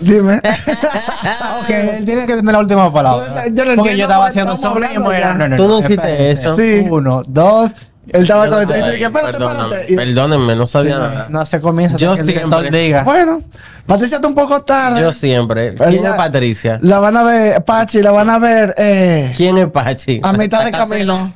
Dime. ok, él tiene que tener la última palabra. Yo no entiendo Porque yo estaba haciendo sobre hablando ya. no, no, Tú no no, espérate. eso. Sí. Uno, dos. Él estaba con el dije, espérate, Perdónenme, no sabía nada. No se comienza. Yo siempre- diga. Bueno, Patricia está un poco tarde. Yo siempre. Pero ¿Quién ya- es Patricia? La van a ver, Pachi, la van a ver eh, ¿Quién es Pachi? a mitad de camino.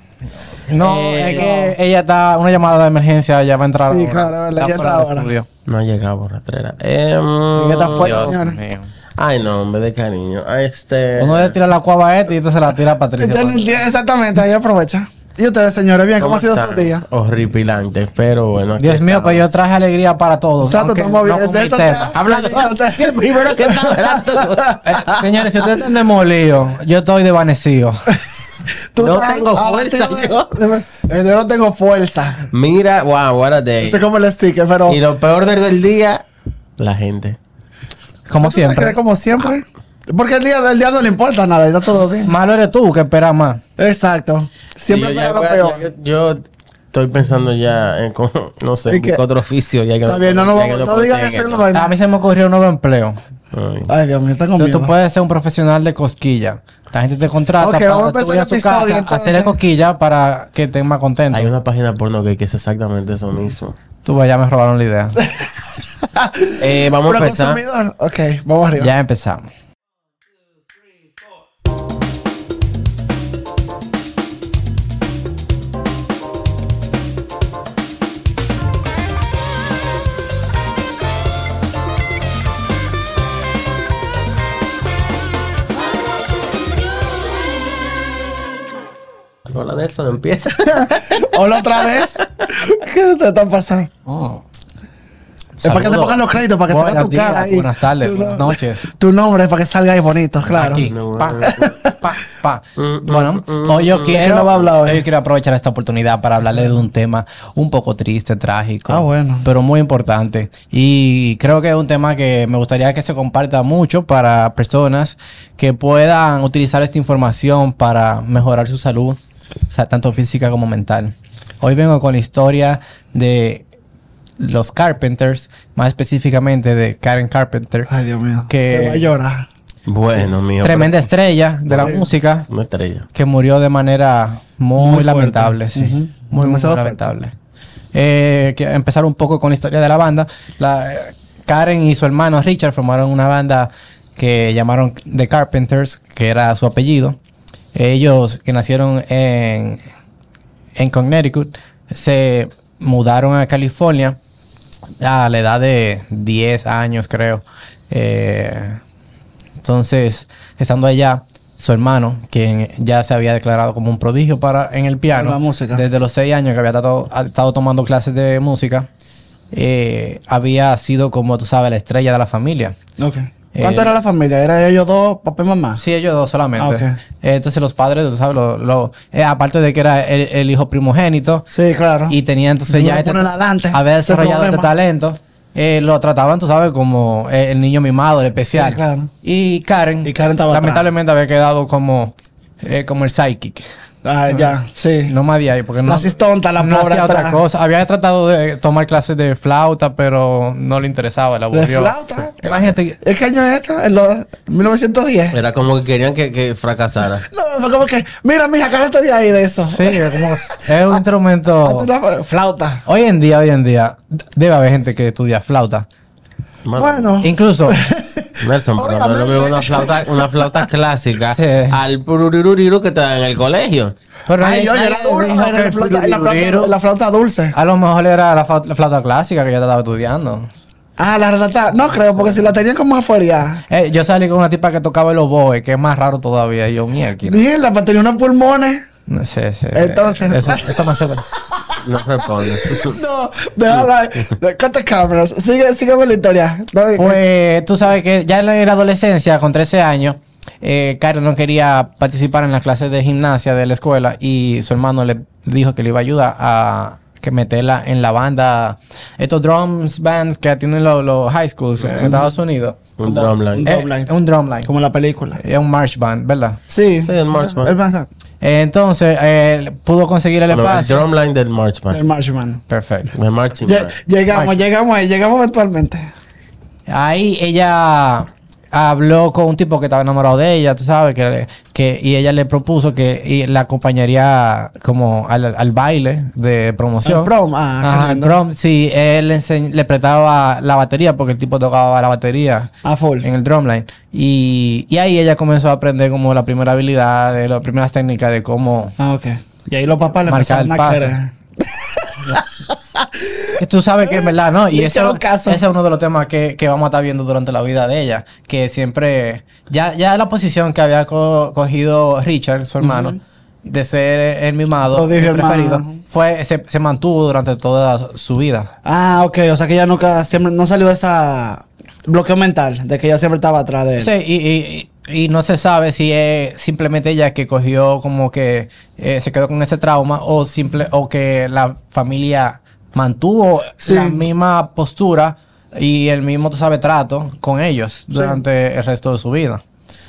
No, Eh, es que ella está, una llamada de emergencia, ya va a entrar. Sí, ahora. claro, verdad, Está fuera ahora. estudio. No ha llegado por rastrera. Eh, Ella está fuera, señores. mío. Ay, no, hombre, de cariño. Este. Uno le tira la cuava a este y este se la tira a Patricia. No exactamente, ahí aprovecha. ¿Y ustedes, señores? Bien, ¿cómo, ha sido están? su día? Horripilante, pero bueno. aquí Dios mío, pues yo traje alegría para todos. Exacto, estamos bien. no De eso tema. te- Hablando el primero que está hablando. Eh, señores, si ustedes están demolidos, yo estoy desvanecido. Tú No tengo fuerza, yo. Eh, Yo no tengo fuerza. Mira, wow, what a day. Ese es como el sticker, pero. Y lo peor del, del día, la gente. Como ¿Tú te crees siempre. Como siempre. Porque el día, el día no le importa nada, está todo bien. Malo eres tú que esperas más. Exacto. Siempre yo, ya lo a- peor. yo, yo estoy pensando ya en, no sé, buscar otro oficio. Ya que Está bien, no, no, que no, puedo digas seguir eso. no. A mí se me ocurrió un nuevo empleo. Ay. Ay, Dios mío, está Tú, conmigo. tú puedes ser un profesional de cosquilla. La gente te contrata Ok, para vamos a que tú empezar vayas a su casa a hacerle cosquilla para que estén más contentos. Hay una página porno que, que es exactamente eso mismo. Tú ya me robaron la idea. Eh, vamos a Pero empezar. consumidor. Ok, vamos arriba. ya empezamos. Hola Nelson, empieza. Hola otra vez. ¿Qué te está pasando? Oh. Es para que te pongan los créditos, para que salga tu días, cara ahí. buenas tardes, Tu buenas no- noches. Tu nombre para que salga ahí bonito, claro. Aquí. Pa, bueno. pa, pa. Bueno, hoy yo quiero, no va a hablar hoy? hoy yo quiero aprovechar esta oportunidad para hablarle de un tema un poco triste, trágico. Ah, bueno. Pero muy importante. Y creo que es un tema que me gustaría que se comparta mucho para personas que puedan utilizar esta información para mejorar su salud, o sea, tanto física como mental. Hoy vengo con la historia de los Carpenters, más específicamente de Karen Carpenter. Ay, Dios mío. Que- Se va a llorar. Bueno, mío. Tremenda estrella de la música Una estrella. que murió de manera muy, lamentable, sí. Muy, muy lamentable. Eh, que empezar un poco con la historia de la banda. La, Karen y su hermano Richard formaron una banda que llamaron The Carpenters, que era su apellido. Ellos que nacieron en, en Connecticut se mudaron a California a la edad de 10 años, creo. Eh, entonces, estando allá, su hermano, quien ya se había declarado como un prodigio para en el piano, En la música. desde los seis años que había estado, tomando clases de música, eh, había sido, como tú sabes, la estrella de la familia. ¿Cuánto Eh, era la familia? ¿Era ellos dos, papá y mamá? Sí, ellos dos solamente. Ah. Eh, entonces los padres, tú sabes, lo, lo- eh, aparte de que era el, el hijo primogénito, Sí, claro. y tenía entonces ya este- adelante, había ese desarrollado este talento. lo trataban, tú sabes, como el niño mimado, el especial. Sí, claro. Y Karen, Y Karen estaba lamentablemente había quedado como, eh, como el psychic. Ah, ya, sí. No más de ahí, porque no, La cistonta, la no pobre hacía otra atrás. cosa. Había tratado de tomar clases de flauta, pero no le interesaba, le ¿De aburrió. flauta? Imagínate, ¿Es qué año es esto? ¿En los 1910? Era como que querían que, que fracasara. No, fue como que, mira, mija, cárate de ahí de eso. sí, es como- es un instrumento... Flauta. Hoy en día, hoy en día, debe haber gente que estudia flauta. Bueno, Incluso, Nelson, pero no es lo mismo una flauta, una flauta clásica Sí. al pururururiru que te dan en el colegio. pero ay, yo, era duro. la flauta, la, flauta, piruliro- la flauta dulce. A lo mejor era la, flauta, la flauta clásica que yo estaba estudiando. Ah, la ratata. No creo, porque si la tenían como afuera. Eh, yo salí con una tipa que tocaba el oboe, que es más raro todavía. Y yo, mierda. Mierda, para tener unos pulmones. No sé, sí. Entonces- Eso, eso me hace... No responde. No, déjala ahí. Corta cámaras. Sigue, sigue con la historia. No, Pues tú sabes que ya en la adolescencia, con 13 años, eh, Karen no quería participar en las clases de gimnasia de la escuela y su hermano le dijo que le iba a ayudar a que meterla en la banda. Estos drums bands que tienen los, los high schools en Estados Unidos. Un drumline. un Eh, drumline. un drumline. Como la película. Es un march band, ¿verdad? Sí. Sí, el March Band. El más- Entonces, eh, pudo conseguir el No, el espacio. drumline del March Band. El Marshman. Perfecto. El Marching. Llegamos, llegamos ahí, llegamos eventualmente. Ahí ella habló con un tipo que estaba enamorado de ella, tú sabes, que, que y ella le propuso que y la acompañaría como al, al baile de promoción. El prom, ah, Ajá, el prom, sí, él le, enseñ- le prestaba la batería porque el tipo tocaba la batería A full. en el drumline. Y, y ahí ella comenzó a aprender como la primera habilidad, de las primeras técnicas de cómo... Ah, ok. Y ahí los papás le Marcar empezaron el a paso. Que tú sabes que es verdad, ¿no? Y ese, hicieron caso. ese es uno de los temas que, que vamos a estar viendo durante la vida de ella. Que siempre, ya, ya la posición que había co- cogido Richard, su hermano, de ser el mimado, el hermano. preferido, fue, se, se mantuvo durante toda su vida. Ah, ok. O sea que ella nunca, siempre, no salió de esa bloqueo mental, de que ella siempre estaba atrás de él. Sí, y, y- y no se sabe si es simplemente ella que cogió como que eh, se quedó con ese trauma o simple o que la familia mantuvo Sí. la misma postura y el mismo, tú sabes, trato con ellos durante el resto de su vida.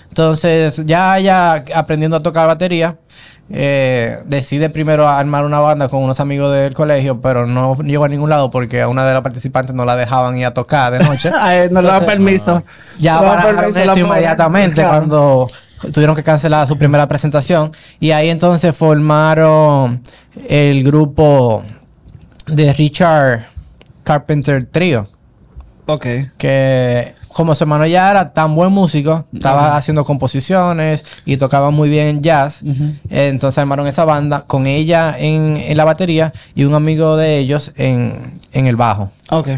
Entonces, ya ella aprendiendo a tocar batería, eh, decide primero armar una banda con unos amigos del colegio, pero no llegó a ningún lado porque a una de las participantes no la dejaban ir a tocar de noche. No le daban permiso. Ya No permiso, la inmediatamente Claro. cuando tuvieron que cancelar su primera presentación. Y ahí entonces formaron el grupo de Richard Carpenter Trio. Ok. Que como su hermano ya era tan buen músico, estaba haciendo composiciones y tocaba muy bien jazz. Entonces armaron esa banda con ella en, en la batería y un amigo de ellos en, en el bajo. Ok.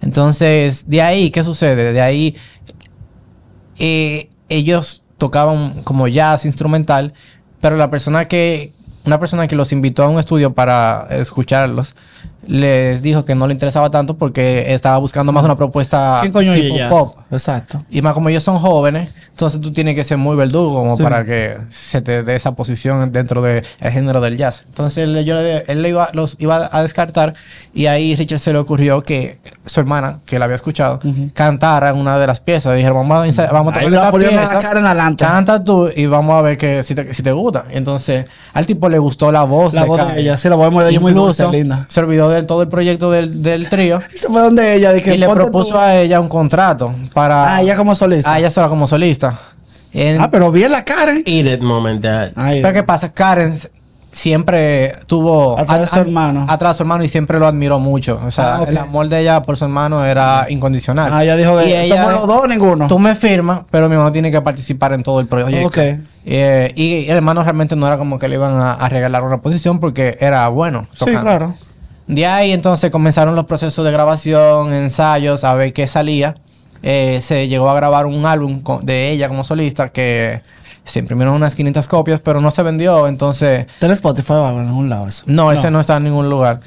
Entonces, de ahí, ¿qué sucede? De ahí, eh, ellos tocaban como jazz instrumental, pero la persona que, una persona que los invitó a un estudio para escucharlos, les dijo que no le interesaba tanto porque estaba buscando más una propuesta ¿Quién coño es tipo ella? pop. Exacto. Y más como ellos son jóvenes, entonces tú tienes que ser muy verdugo como Sí. para que se te dé esa posición dentro del género del jazz. Entonces él, yo le- él le iba, los iba a descartar y ahí Richard se le ocurrió que su hermana, que la había escuchado, cantara en una de las piezas. Dijeron, vamos a, vamos a tocar esta pieza, cara en adelante. Canta tú y vamos a ver que si te, si te gusta. Entonces al tipo le gustó la voz La de voz de ella, sí, la voz de ella es muy dulce, linda. Se olvidó del todo el proyecto del, del trío Y se fue donde ella. Dije, y le propuso tú. a ella un contrato para... Ah, ella como solista. a ella sola como solista. Ah, pero bien la Karen. Eat it moment. Ay, pero ¿qué pasa? Karen siempre tuvo... Atrás de su hermano. Atrás de su hermano y siempre lo admiró mucho. O sea, Ah, el amor de ella por su hermano era incondicional. Ah, ella dijo que Y ella- somos los dos, ninguno. Tú me firmas, pero mi hermano tiene que participar en todo el proyecto. Ok. Eh, y el hermano realmente no era como que le iban a, a regalar una posición porque era bueno. Sí, claro. De ahí entonces comenzaron los procesos de grabación, ensayos, a ver qué salía. Eh, se llegó a grabar un álbum con- de ella como solista que se imprimieron unas 500 copias, pero no se vendió. Entonces, Está en Spotify o algo en algún lado eso. no, este no está en ningún lugar.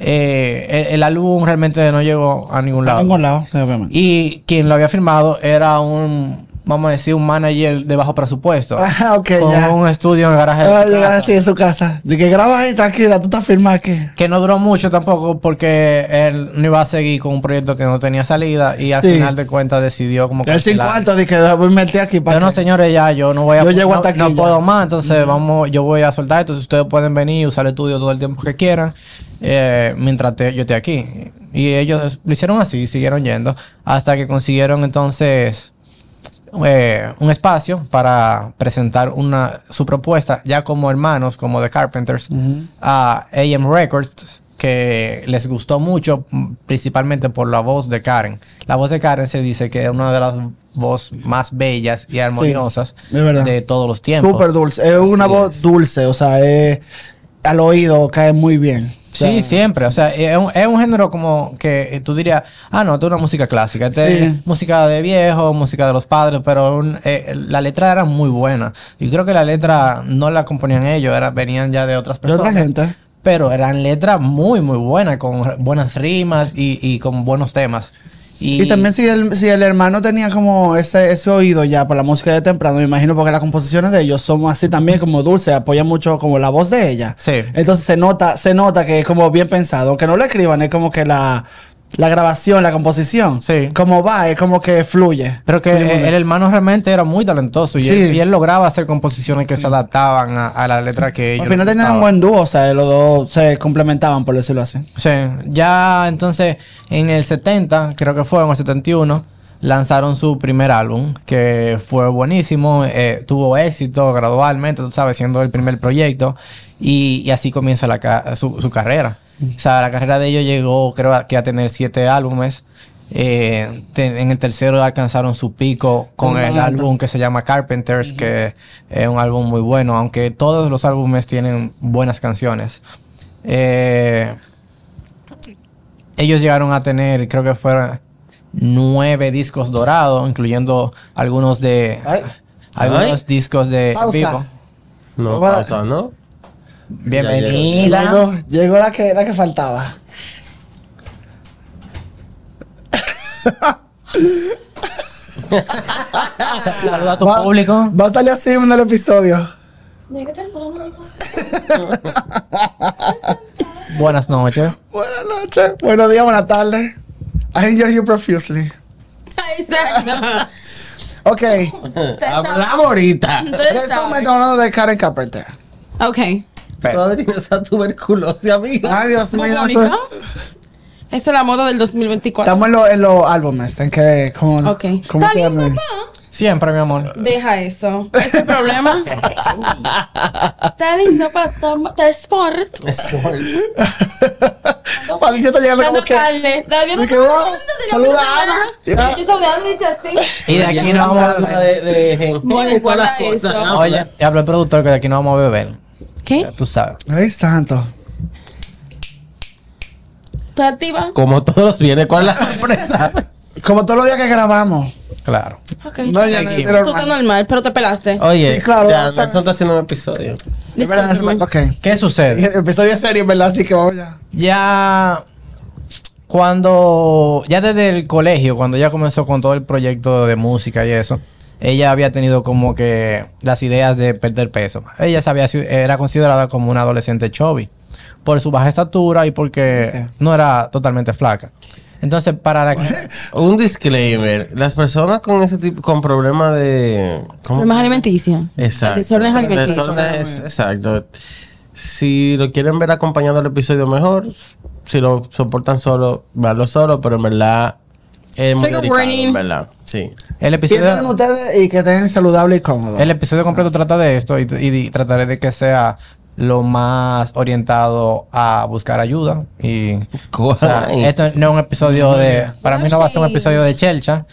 Eh, el, el álbum realmente no llegó a ningún lado. ningún lado, sí, obviamente. Y quien lo había firmado era un, vamos a decir, un manager de bajo presupuesto. Ah, ok, con ya. un estudio en el garaje de Va a su casa. así en su casa. De que grabas ahí, tranquila, tú estás firmado aquí. Que no duró mucho tampoco porque él no iba a seguir con un proyecto que no tenía salida y al Sí. final de cuentas decidió como El sin cancelar. cuarto, de que voy a meter aquí para Yo no, que- señores, ya yo no voy a Yo llego no, hasta aquí no puedo más, entonces vamos, yo voy a soltar esto. Si ustedes pueden venir y usar el estudio todo el tiempo que quieran, eh, mientras te- yo esté aquí. Y ellos lo hicieron así, siguieron yendo, hasta que consiguieron entonces eh, un espacio para presentar una su propuesta, ya como hermanos, como The Carpenters, a AM Records, que les gustó mucho, mm, principalmente por la voz de Karen. La voz de Karen se dice que es una de las voces más bellas y armoniosas de todos los tiempos. Súper dulce. Es una voz es. dulce, o sea, es, al oído cae muy bien. O sea, Sí, siempre. O sea, es un, es un género como que tú dirías, ah, no, esto es una música clásica. Esto Sí. es música de viejo, música de los padres, pero un- eh, la letra era muy buena. Y creo que la letra no la componían ellos, era, venían ya de otras De personas. otra gente. Pero eran letras muy, muy buenas, con buenas rimas y, y con buenos temas. Y, también si el, si el hermano tenía como ese, ese oído ya por la música de temprano, me imagino porque las composiciones de ellos son así también como dulce, apoya mucho como la voz de ella. Sí. Entonces se nota, se nota que es como bien pensado, aunque no lo escriban, es como que la, la grabación, la composición, Sí. como va, es como que fluye. Pero que el hermano realmente era muy talentoso y, Sí. él, y él lograba hacer composiciones que se adaptaban a, a la letra que ellos Al final tenían un buen dúo, o sea, los dos se complementaban, por decirlo así. Sí, ya entonces en el 70, creo que fue en el 71, lanzaron su primer álbum, que fue buenísimo, eh, tuvo éxito gradualmente, tú sabes, siendo el primer proyecto, y, y así comienza la su, su carrera. O sea, la carrera de ellos llegó, creo que a tener siete álbumes. Eh, te- en el tercero alcanzaron su pico con el álbum que se llama Carpenters, que es un álbum muy bueno, aunque todos los álbumes tienen buenas canciones. Eh, ellos llegaron a tener, creo que fueron nueve discos dorados, incluyendo algunos de Ay. algunos Ay. discos de Pausa. vivo. No, pausa, ¿no? Bienvenida. Llegó, llegó la que, la que faltaba. Saluda a tu Va- público. Va a salir así en el episodio. Buenas noches. Buenas noches. Buenos días, buenas tardes. I enjoy you profusely. Exacto. Ok. Hablamos ahorita. En momento hablando de Karen Carpenter. Ok. Todavía tienes esa tuberculosis, amiga. Ay, Dios mío. Esta es la moda del 2024. Estamos en, lo- en los álbumes. En que, como, Ok. ¿cómo ¿Está bien, papá? Siempre, mi amor. Deja eso. ¿Es el problema? Está lindo para. Está sport. Sport. Patricia está llegando como que... carne. Que, saluda a Ana. Yo saludando y dice así. Y de aquí no vamos a beber. de, de jengibre No y todas las importa cosas. eso. Oye, habla el productor que de aquí no vamos a beber. ¿Qué? Ya Tú sabes. Ay, santo. ¿Está activa? Como todos los viernes, ¿cuál es la sorpresa? Como todos los días que grabamos. Claro. Ok. No, ya no, era Tú estás normal. normal, pero te pelaste. Oye, Sí, claro, ya, Nelson está haciendo un episodio. Es verdad, Discúlpame. Ok. ¿Qué sucede? El episodio es serio, ¿verdad? Así que vamos ya. Ya cuando, ya desde el colegio, cuando ella comenzó con todo el proyecto de música y eso, ella había tenido como que las ideas de perder peso. Ella se había, era considerada como una adolescente chubby por su baja estatura y porque no era totalmente flaca. Entonces, para la Un disclaimer. Las personas con ese tipo, con problemas de... ¿cómo? Problemas alimenticios. Exacto. Desórdenes alimenticios. Desórdenes, exacto. Si lo quieren ver acompañado del episodio mejor, si lo soportan solo, verlo solo, pero en verdad es muy delicado, verdad. Sí. el Piensen en episodio, ustedes y que estén saludables y cómodos. el episodio completo trata de esto y, y di- trataré de que sea lo más orientado a buscar ayuda y O sea, esto no es un episodio de. Para mí no va a ser un episodio de Chelcha.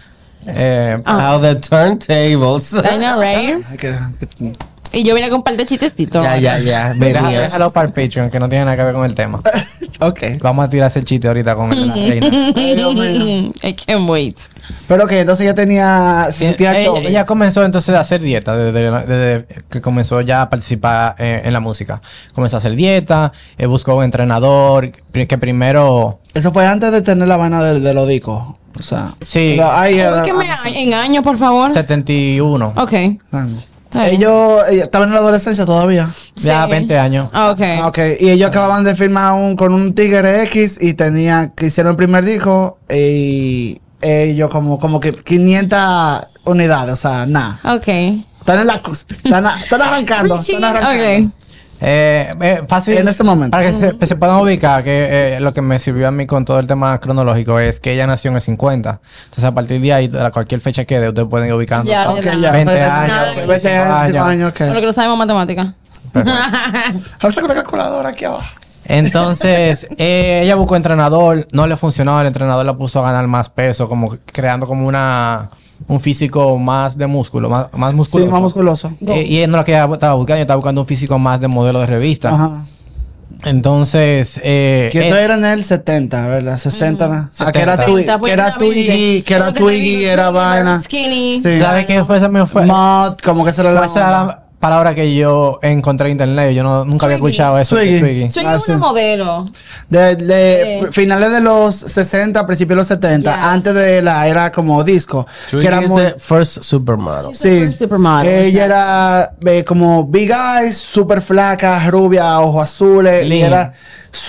Eh, How the turntables. I know, right? Y yo vine con un par de chistecitos. ya, ya, ya. deja- déjalo para el Patreon, que no tiene nada que ver con el tema. ok. Vamos a tirar ese chiste ahorita con la reina. Ay, Dios mío. I can't wait. Pero que entonces ya tenía. Sentía ella, comenzó entonces a hacer dieta desde, desde que comenzó ya a participar eh, en la música. Comenzó a hacer dieta, eh, buscó un entrenador que primero. Eso fue antes de tener la vaina de, de los discos. O sea. Sí. la- ahí era- Ubíqueme en años, por favor. 71. Ok. Ah. Ellos eh, estaban en la adolescencia todavía. Ya Sí. 20 años. Ah, ok. Ah, ok. Y ellos acababan de firmar un, con un Tigre X y tenía que hicieron el primer disco y ellos como, como que 500 unidades, o sea, nada. Ok. Están en la cúspide, están, están arrancando, están arrancando. Eh, eh, fácil. En ese momento. Para que se, se puedan ubicar, que eh, lo que me sirvió a mí con todo el tema cronológico es que ella nació en el 50. Entonces, a partir de ahí, a cualquier fecha que dé, ustedes pueden ir ubicando. Ya, Ok, ya. ya. 20 o sea, años, 20 25 años, años. lo que no sabemos matemática. Vamos con la calculadora aquí abajo. Entonces, eh, ella buscó entrenador, no le funcionó, el entrenador la puso a ganar más peso, como creando como una un físico más de músculo, más, más Sí, musculoso. más musculoso. Eh, y él no lo que estaba buscando, ella estaba buscando un físico más de modelo de revista. Ajá. Entonces, eh, Que esto eh, era en el 70, ¿verdad? 60, ¿no? Ah, que era 70. Twiggy, 30, pues, que era. Twiggy, que era Twiggy, era vaina. Skinny. Sí. ¿sabes qué fue esa? Me fue, Mod, como que se lo fue esa palabra que yo encontré en internet. Yo no, nunca había Twiggy. escuchado eso. de Twiggy. Twiggy. Soy Ah, una sí. modelo. De, de Sí. finales de los 60, principios de los 70, Yes. antes de la era como disco. Twiggy que era is muy- the first supermodel. She's the first supermodel, Ella era eh, como big eyes, súper flaca, rubia, ojos azules. Y Linda. era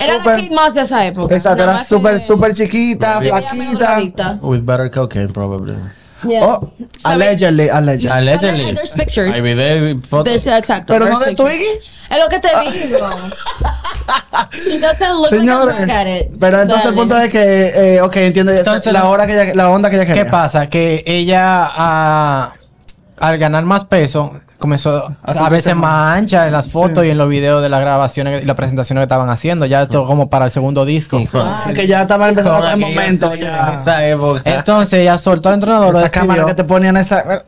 Era la súper. Kate Moss de esa época. Exacto, Nada era más súper, que- súper chiquita, flaquita. With better cocaine, probably. Yeah. Oh, allegedly, allegedly. Allegedly. There's pictures. Hay video y fotos. There's- exacto. Pero no there's de pictures. Twiggy. Es lo que te digo. She doesn't look like a Señores, drug addict. pero entonces el Dale. punto es que, eh, ok, entiende Entonces, la hora que ella, la onda que ella quería. ¿Qué pasa? Que ella, ah, al ganar más peso, comenzó a veces más ancha en las fotos y en los videos de las grabaciones y las presentaciones que estaban haciendo. Ya esto como para el segundo disco. Ah, que ya estaba empezando el momento. serie ya. En esa época. Entonces ella soltó al entrenador. Esa cámara que te ponían esa.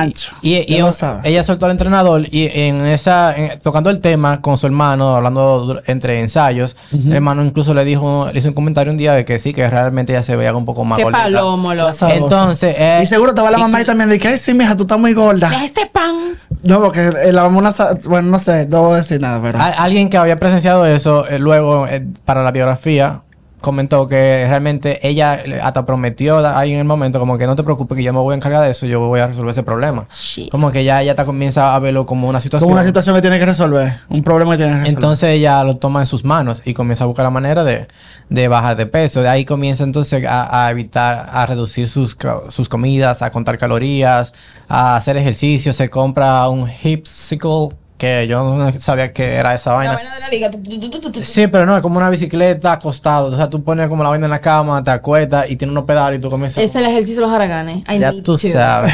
Ancho. Y, lo ella soltó al entrenador y en esa, en- tocando el tema con su hermano, hablando entre ensayos, el hermano incluso le dijo, le hizo un comentario un día de que sí, que realmente ella se veía un poco más Qué gordita. palomo. Esa- Entonces, eh, Y seguro estaba la mamá y también de que, ay, sí, mija, tú estás muy gorda. Deja este pan. No, porque eh, la mamá, bueno, no sé, no voy a decir nada, pero. a- alguien que había presenciado eso, eh, luego eh, para la biografía, comentó que realmente ella le- hasta prometió ahí en el momento, como que no te preocupes, que yo me voy a encargar de eso, yo voy a resolver ese problema. Shit. Como que ya ella comienza a verlo como una situación. como una situación que tiene que resolver. Un problema que tiene que resolver. Entonces ella lo toma en sus manos y comienza a buscar la manera de, de bajar de peso. De ahí comienza entonces a, a evitar, a reducir sus, sus comidas, a contar calorías, a hacer ejercicio. Se compra un hipsicle, que yo no sabía que era esa La vaina. vaina de la liga. Sí, pero no, es como una bicicleta acostado. O sea, tú pones como la vaina en la cama, te acuestas y tiene unos pedales y tú comienzas. Es el ejercicio de los haraganes. I ya tú to. sabes.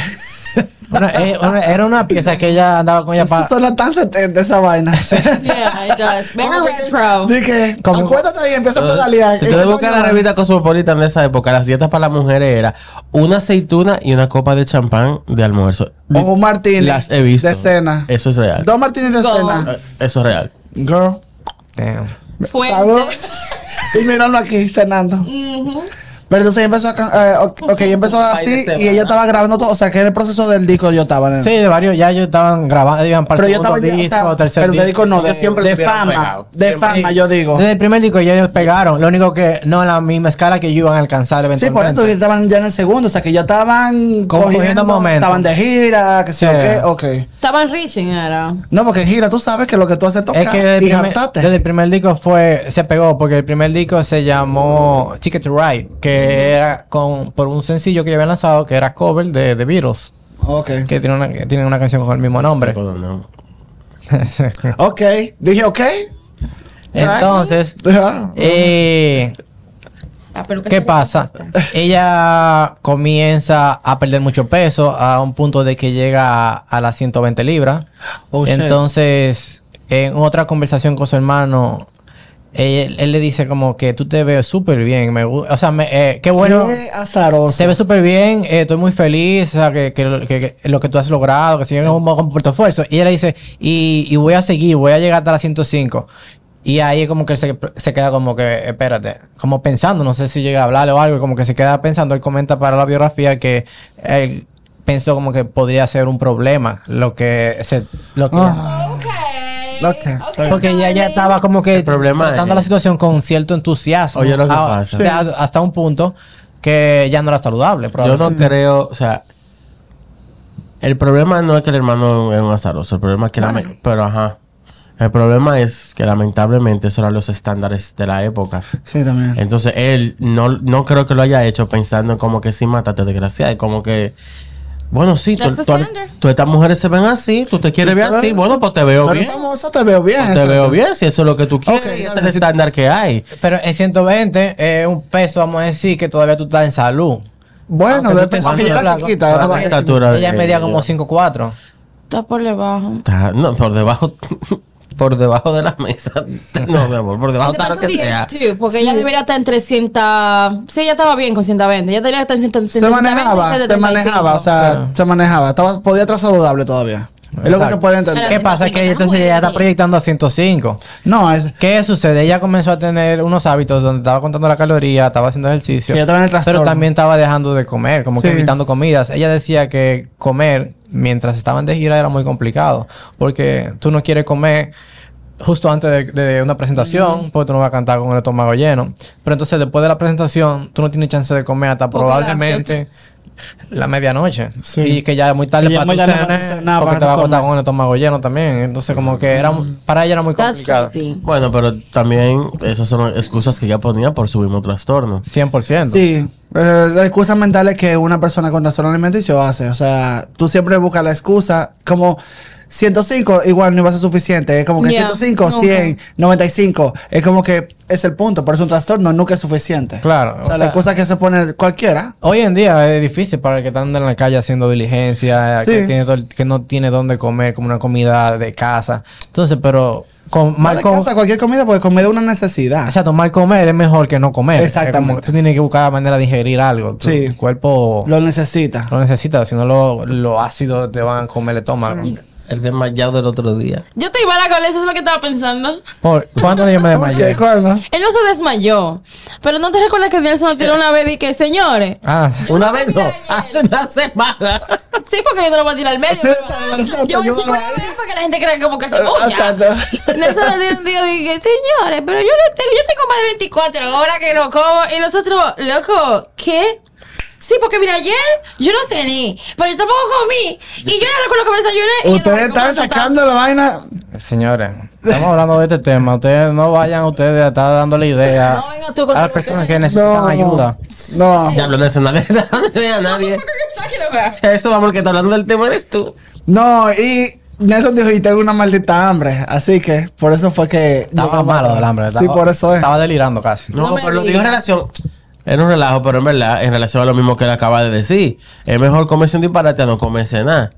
Bueno, eh, una- era una pieza que ella andaba con ella Eso para. suena tan 70 esa vaina. Yeah, it does. Ven a retro. Dije, Como- acuérdate ahí, empieza a pedalear. Si ¿Qué tú buscas la revista Cosmopolitan de esa época, las dietas para las mujeres era una aceituna y una copa de champán de almuerzo. O un martini Las he visto. de cena. Eso es real. Dos martinis de Go. cena. Eh, Eso es real. Girl. Damn. Fuente. Salud. Y mirando aquí, cenando. Pero entonces empezó a... eh, ok, empezó así de y ella estaba grabando todo. O sea, que en el proceso del disco yo estaba. en Sí, de varios, ya ellos estaban grabando, iban para Pero el yo segundo estaba ya, o disco, sea, tercer pero de disco. disco no, de, siempre de fama. De Siempre. fama, yo digo. Desde el primer disco ya ellos pegaron, lo único que no en la misma escala que ellos iban a alcanzar Sí, por eventualmente. eso estaban ya en el segundo. O sea, que ya estaban Como cogiendo momentum. Estaban de gira, que sé yo Sí. qué. Ok. Estaban reaching, era. No, porque en gira tú sabes que lo que tú haces es tocar Es que desde el, y primer, desde el primer disco fue, se pegó, porque el primer disco se llamó Ticket to Ride, que era con, por un sencillo que yo había lanzado, que era cover de The Beatles, Ok. que tiene una, que tiene una canción con el mismo nombre. No. Ok. Dije, ok. Entonces, eh, ¿Qué pasa? Ella comienza a perder mucho peso a un punto de que llega a, a las 120 libras. Oh, shit. Entonces, en otra conversación con su hermano, él, él le dice como que tú te ves súper bien. Me, o sea, me- eh, qué bueno. Qué azaroso. Te ves súper bien, eh, estoy muy feliz, o sea, que, que- que- que lo que tú has logrado, que sigues un buen por tu esfuerzo. Y ella le dice, y, y voy a seguir, voy a llegar hasta las 105. Y ahí es como que él se, se queda como que, espérate, como pensando, no sé si llega a hablarle o algo, como que se queda pensando, él comenta para la biografía que él pensó como que podría ser un problema lo que se... Lo que Ah. Porque ella ya estaba como que tratando es- la situación con cierto entusiasmo. Oye, lo que Ah, pasa. de- hasta un punto que ya no era saludable. Yo no creo, o sea, el problema no es que el hermano es un azaroso, el problema es que, lame- pero ajá, el problema es que lamentablemente esos eran los estándares de la época. Sí, también. Entonces él no, no creo que lo haya hecho pensando en como que sí, mátate desgraciada, y como que, bueno, sí, tú, tú- tú- estas mujeres se ven así, tú te quieres ver así, bueno, pues te veo Pero bien. famoso te veo bien. Te exacto. veo bien, si eso es lo que tú quieres, Ok, y ese es el estándar que hay. Pero en 120 es un peso, vamos a decir, que todavía tú estás en salud. Bueno, de te pensar que era chiquita. ya para estaba-. Ella medía como 5'4". Está por debajo. Está- no, por debajo, por debajo de la mesa. No, mi amor, por debajo está lo que sea. Sí, porque ella debería estar en 300. Sí, ella estaba bien con 120. Ella tenía que estar en 100 Se manejaba, se manejaba, o sea, se manejaba. Estaba, podía estar saludable todavía. Es lo que se puede entender. ¿Qué pasa? Que entonces ella está proyectando a 105. No, es ¿Qué sucede? Ella comenzó a tener unos hábitos donde estaba contando la caloría, estaba haciendo ejercicio. Estaba en el pero también estaba dejando de comer, como que evitando comidas. Ella decía que comer mientras estaban de gira era muy complicado. Porque tú no quieres comer justo antes de, de una presentación, porque tú no vas a cantar con el estómago lleno. Pero entonces después de la presentación, tú no tienes chance de comer hasta probablemente la medianoche. Sí. Y que ya es muy tarde para para cenar, cenar, porque te vas a acostar con el estómago lleno también. Entonces como que era, para ella era muy complicado. Bueno, pero también esas son excusas que ella ponía por su mismo trastorno. 100%. Sí, eh, las excusas mentales que una persona con trastorno alimenticio hace. O sea, tú siempre buscas la excusa como 105, igual no iba a ser suficiente. Es como que Yeah, 105, nunca. 100, 95. Es como que es el punto, pero es un trastorno, nunca es suficiente. Claro, O o sea, la sea- excusa que se pone cualquiera. Hoy en día es difícil para el que están en la calle haciendo diligencia, que, tiene todo el- que no tiene dónde comer, como una comida de casa. Entonces, pero con Mal mal de com- casa, cualquier comida, porque comida es una necesidad. Exacto, mal comer es mejor que no comer. Exactamente. Como tú tienes que buscar la manera de ingerir algo. Tu Sí. cuerpo Lo necesita. lo necesita, si no lo- los ácidos te van a comer el estómago. El desmayado del otro día. Yo estoy mala con eso, es lo que estaba pensando. Por, ¿Cuándo yo me desmayé? ¿Qué? ¿Cuándo? Él no se desmayó. Pero no te recuerdas que Nelson nos tiró una vez y que, señores. Ah, Una vez no, hace una semana. Sí, porque yo no lo voy a tirar al medio. Sí, pero- yo yo voy a vez para que la gente crea como que se Exacto. bulla. Nelson nos dio un día y dije, señores, pero yo no tengo, yo tengo más de 24 horas que no como. Y nosotros, loco, ¿qué? Sí, porque mira, ayer yo no cené, pero yo tampoco comí. Y yo no recuerdo que me desayuné. no Ustedes están sacando la vaina. señores, estamos hablando de este tema. Ustedes no vayan ustedes a estar dándole idea No, venga tú con a las personas que- necesitan No. ayuda. No. Ya hablo de eso, nadie, nadie a nadie. Eso vamos, el que está hablando del tema eres tú. No, y Nelson dijo, y tengo una maldita hambre. Así que por eso fue que... Estaba malo del hambre. Sí, por eso es. Estaba delirando casi. No, No pero lo digo en relación. Era un relajo, pero en verdad, en relación a lo mismo que él acaba de decir. Es mejor comerse un disparate a no comerse nada.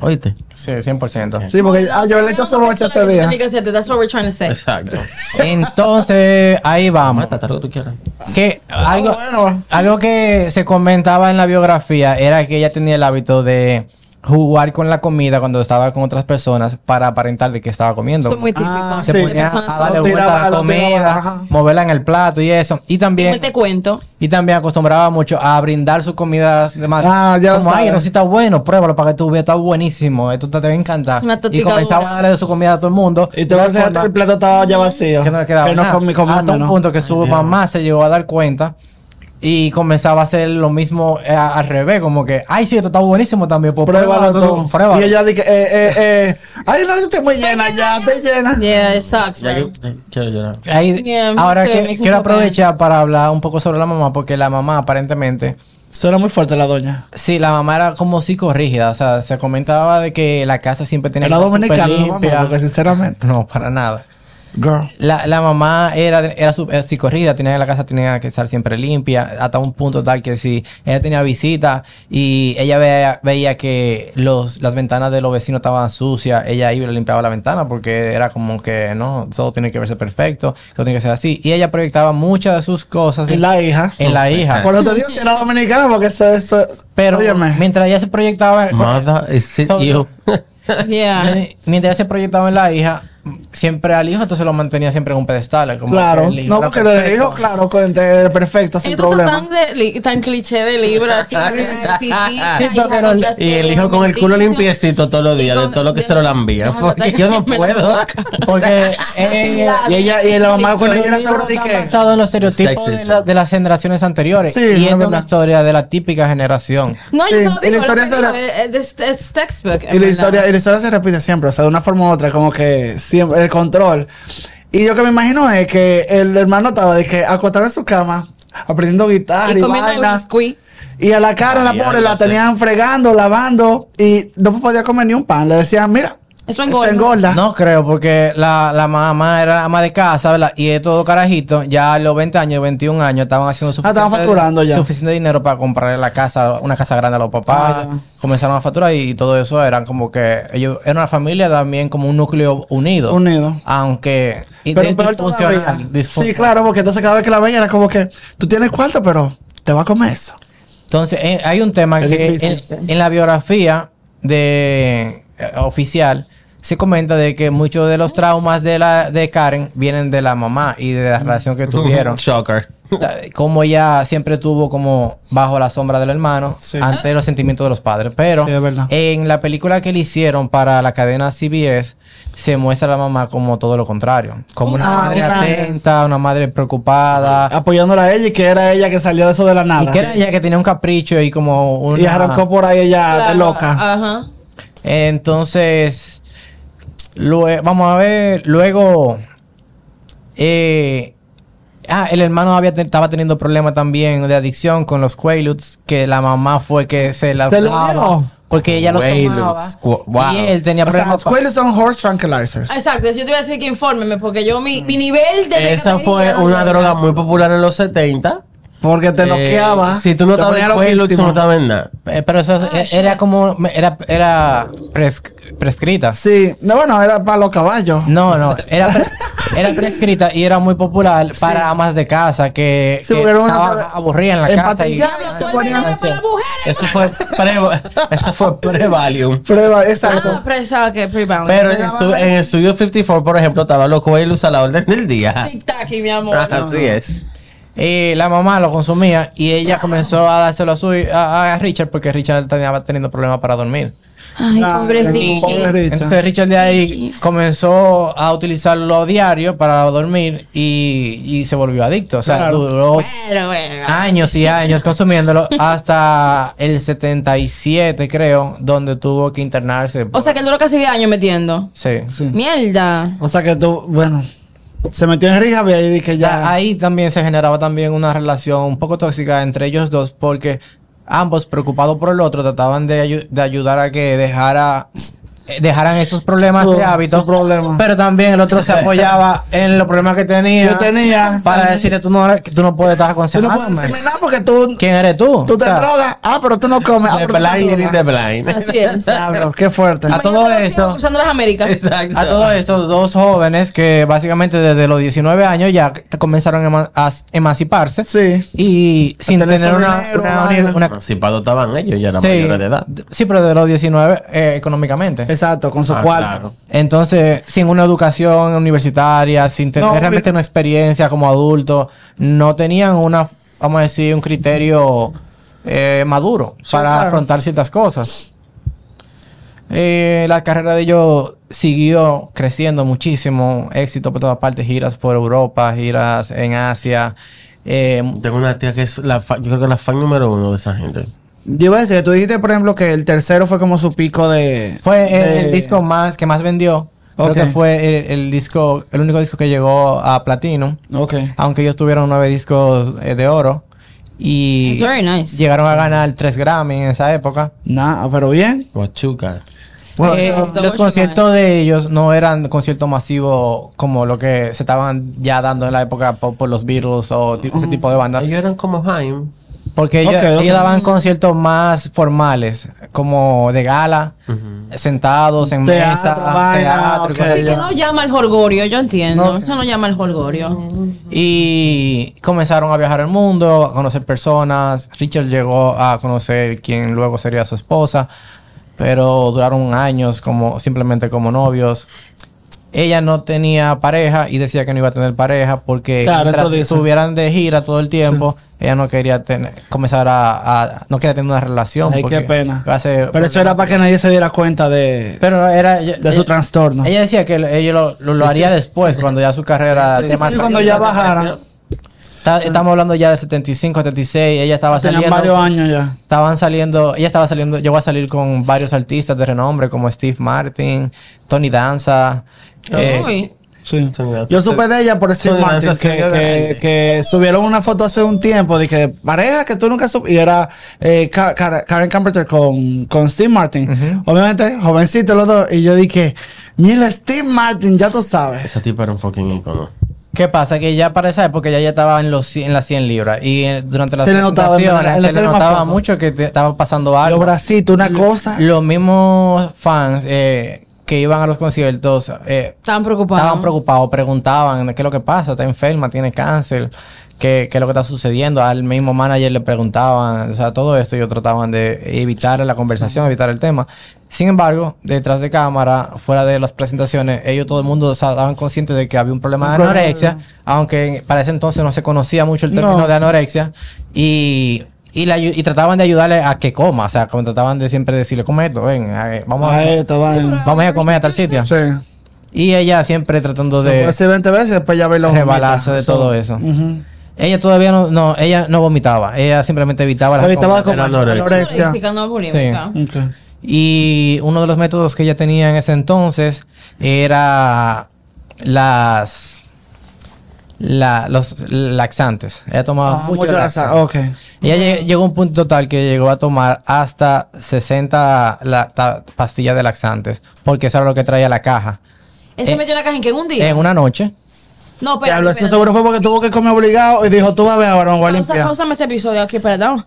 ¿Oíste? Sí, 100%. Sí, porque ah, yo le echo su bocha ese día. That's what we're trying to say. Exacto. Entonces, ahí vamos. Lo que tú quieras. Que algo, bueno. algo que se comentaba en la biografía era que ella tenía el hábito de jugar con la comida cuando estaba con otras personas para aparentar de que estaba comiendo. Eso es muy típico. Ah, se sí. ponía a darle vuelta a la comida, moverla en el plato y eso. Y también, te cuento. y también acostumbraba mucho a brindar su comida a los demás. Ah, ya Como, ay, eso sí está bueno, pruébalo para que tú veas, está buenísimo. Esto te, te va a encantar. Y comenzaba dura. a darle de su comida a todo el mundo. Y te voy a decir que el plato estaba ya vacío. que no le quedaba Que no nada. Hasta un punto que su mamá se llegó a dar cuenta y comenzaba a hacer lo mismo eh, al revés, como que, ay, sí, esto está buenísimo también, pues Pruébalo pruébalo tú. pruébalo. Y ella dije, eh, eh, eh. Ay, no, yo estoy muy llena ya, estoy llena. Yeah, it sucks, eh, quiero llorar. Ahí- Yeah, ahora sí, que quiero aprovechar para hablar un poco sobre la mamá, porque la mamá aparentemente, Suena muy fuerte la doña. sí, la mamá era como psicorrígida, o sea, se comentaba de que la casa siempre tenía Era que estar súper dominicana, la limpia. mamá, porque sinceramente. No, para nada. Girl. La, la mamá era, era su- era psicorrida, tenía la casa tenía que estar siempre limpia, hasta un punto tal que si ella tenía visita y ella veía, veía que los, las ventanas de los vecinos estaban sucias, ella iba y le limpiaba la ventana porque era como que no, todo tiene que verse perfecto, todo tiene que ser así. Y ella proyectaba muchas de sus cosas En la hija. en la hija. Por otro digo si era dominicana, porque eso, eso. Pero óyeme. mientras ella se proyectaba... Mother is it Sobre- you. Yeah. Mientras ella se proyectaba en la hija, siempre al hijo entonces lo mantenía siempre en un pedestal. Como Claro. que el hijo No, era porque el hijo, claro, con- de- perfecto, sin problema. tan, de, tan cliché de libro, así. sí, sí, Sí, pero el- Y el hijo con el culo limpiecito todos los días, de todo lo que se lo lambía. Porque yo no puedo. Porque Y ella, y la mamá cuando ella era seguro que. basado en los estereotipos de, Sexism. la- de las generaciones anteriores. Sí, y es una historia de la típica generación. No, yo solo digo, es, textbook. Y la historia, y la historia se repite siempre, o sea, de una forma u otra, como que siempre, el control. Y yo que me imagino es que el hermano estaba de que acostado en su cama, aprendiendo guitarra y, Y vaina. Y a la cara, la pobre, la sé. tenían fregando, lavando, y no podía comer ni un pan. Le decían, mira, Eso engorda. engorda. No creo, porque la, la mamá era ama de casa, ¿verdad? Y de todo carajito, ya a los 20 años, 21 años, estaban haciendo Ah, estaban facturando ya. suficiente dinero para comprarle la casa, una casa grande a los papás. Ah. Comenzaron a facturar y, todo eso eran como que ellos eran una familia también como un núcleo unido. Unido. Aunque Pero peor disfuncional. Sí, claro, porque entonces cada vez que la veía era como que tú tienes cuarto, pero te va a comer eso. Entonces, eh, hay un tema Es que difícil. en, en la biografía de eh, oficial se comenta de que muchos de los traumas de la de Karen vienen de la mamá y de la relación que tuvieron. Shocker. como ella siempre tuvo como bajo la sombra del hermano Sí. ante los sentimientos de los padres. Pero Sí, en la película que le hicieron para la cadena CBS se muestra a la mamá como todo lo contrario, como una Ah, madre claro. atenta, una madre preocupada. Apoyándola a ella y que era ella que salió de eso de la nada. Y que era ella que tenía un capricho y como una... Y arrancó por ahí ella de Claro, loca. Ajá. Entonces, lue- vamos a ver, luego, eh, ah, el hermano había estaba teniendo problemas también de adicción con los Quaaludes, que la mamá fue que se las ¿Se daba, porque ella los tomaba wow. y él tenía O sea, problemas. los Quaaludes son horse tranquilizers. Exacto, yo te voy a decir que infórmeme, porque yo, mi, mi nivel de. Esa fue una droga muy popular en los 70. Porque te Eh, noqueaba. si tú no estabas en Quaaludes, tú no estabas en nada. Eh, pero eso Ah, eh, era como era era pres- prescrita. Sí, no, bueno, era para los caballos. No, no, era, pre- era prescrita y era muy popular para amas de casa que, Sí, que en la casa. Y, se Todo el ponía- veneno para las mujeres. Eso fue pre, eso fue pre-Valium. Prueba, exacto. Ah, pensaba que pre-bound. Pero en, estu- en Studio 54, por ejemplo, estaba los Quaaludes a la orden del día. Tic-tac, mi amor. Así es. Y la mamá lo consumía y ella comenzó a dárselo a, su, a, a Richard porque Richard tenía teniendo problemas para dormir. Ay, Ah, pobre Richard. Entonces Richard de ahí comenzó a utilizarlo diario para dormir y, y se volvió adicto. O sea, Claro. duró Bueno, bueno. años y años consumiéndolo hasta el 77 creo, donde tuvo que internarse. O sea que él duró casi 10 años metiendo. sí. Sí. Mierda. O sea que tú, bueno, se metió en rehab y dije ya. Ahí también se generaba también una relación un poco tóxica entre ellos dos porque ambos preocupados por el otro trataban de, de ayudar a que dejara dejaran esos problemas Su- de hábito. su problema. Pero también el otro se apoyaba en los problemas que tenía. Yo tenía. Para decirle tú no, eres- que tú no puedes estar Tú no aconsejando. puedes decirme nada porque tú, ¿Quién eres tú? tú te O sea, drogas. Ah, pero tú no comes. Ah, pero tú blind blind. Así es. Qué fuerte. A todo esto- Cruzando las Américas. Exacto. A todos estos dos jóvenes que básicamente desde los 19 años ya comenzaron a ema- a emanciparse. Sí. Y sin tener tener una, dinero, una, una- Emancipados estaban ellos, ya eran sí, mayores de edad. sí, pero de los 19 eh, económicamente. Exacto, con su Ah, cuarto. claro. Entonces, sin una educación universitaria, sin tener No, realmente una experiencia como adulto, no tenían una, vamos a decir, un criterio eh, maduro para claro. afrontar ciertas cosas. Eh, la carrera de ellos siguió creciendo muchísimo, éxito por todas partes, giras por Europa, giras en Asia. eh, Tengo una tía que es la fa- yo creo que es la fan número uno de esa gente. Yo iba a decir, tú dijiste, por ejemplo, que el tercero fue como su pico de. fue el, de- el disco más que más vendió. Creo Ok. que fue el, el disco, el único disco que llegó a platino. Ok. aunque ellos tuvieron nueve discos eh, de oro y It's very nice. llegaron a ganar tres Grammy en esa época. Nah, pero bien. Huachuca. Eh, Exacto, los conciertos de ellos no eran conciertos masivos como lo que se estaban ya dando en la época por, por los Beatles o ese tipo de bandas. Ellos eran como Jaime. Porque ellos, Ok, ok. ellos daban conciertos más formales, como de gala, sentados en Teatro, mesa, vaina, teatro y ok, cosas así. Eso no llama al jorgorio, yo entiendo. No. Eso no llama al jorgorio. Y comenzaron a viajar el mundo, a conocer personas. Richard llegó a conocer quien luego sería su esposa, pero duraron años como simplemente como novios. Ella no tenía pareja y decía que no iba a tener pareja porque Claro, mientras estuvieran de gira todo el tiempo, ella no quería tener, comenzar a, a- no quería tener una relación. Ay, qué pena. Pero eso era para que nadie se diera cuenta de, pero era de su trastorno. ella decía que ella lo, lo- lo haría después cuando ya su carrera Sí, tema- Sí, cuando ya bajara. Está- estamos hablando ya de 75, 76. Ella estaba Tenían saliendo. varios años ya. Estaban saliendo. Ella estaba saliendo. Llegó a salir con varios artistas de renombre como Steve Martin, Tony Danza. eh, Uy. Sí. Yo supe de ella por ese danzas que, que, subieron una foto hace un tiempo de que pareja que tú nunca supiste y era eh, Ka- Ka- Karen Carpenter con, con Steve Martin. Obviamente, jovencito los dos. Y yo dije, mira, Steve Martin, ya tú sabes. Esa tipa era un fucking icono. ¿Qué pasa? Que ya para esa época ya, ya estaba en, los, cien- en las 100 libras. Y eh, durante las Se le notaba en la- se le notaba mucho que te- estaba pasando algo. Los bracitos, una cosa. Los mismos fans eh, que iban a los conciertos eh, Estaban preocupados. Estaban preocupados, preguntaban qué es lo que pasa, está enferma, tiene cáncer, qué, qué es lo que está sucediendo. Al mismo manager le preguntaban, o sea, todo esto, y ellos trataban de evitar la conversación, evitar el tema. Sin embargo, detrás de cámara, fuera de las presentaciones, ellos todo el mundo o sea, estaban conscientes de que había un problema de anorexia, aunque para ese entonces no se conocía mucho el término No. de anorexia, y, y, la y trataban de ayudarle a que coma, o sea, como trataban de siempre decirle, come esto, ven, eh, vamos, a, esto, vaina. vamos a ir a comer a tal sitio. Sí. Y ella siempre tratando de ser 20 veces después ya ve los rebalarse de todo eso. Ujú. Ella todavía no, no, ella no vomitaba, ella simplemente evitaba las Evitaba como anorexia. anorexia. Anoréxica, no bulímica. Ok. Y uno de los métodos que ella tenía en ese entonces era las la- los laxantes. Ella tomaba Ah, mucho, laxante. laxa- Ok. Ella lle- llegó a un punto tal que llegó a tomar hasta 60 la- ta- pastillas de laxantes, porque eso era lo que traía la caja. Él se Eh, metió en la caja en que en un día. En una noche. No, Ya pero. lo esto seguro fue porque tuvo que comer obligado y dijo, tú vas a ver ahora, me voy a Pausa, limpiar. pausame este episodio aquí, perdón.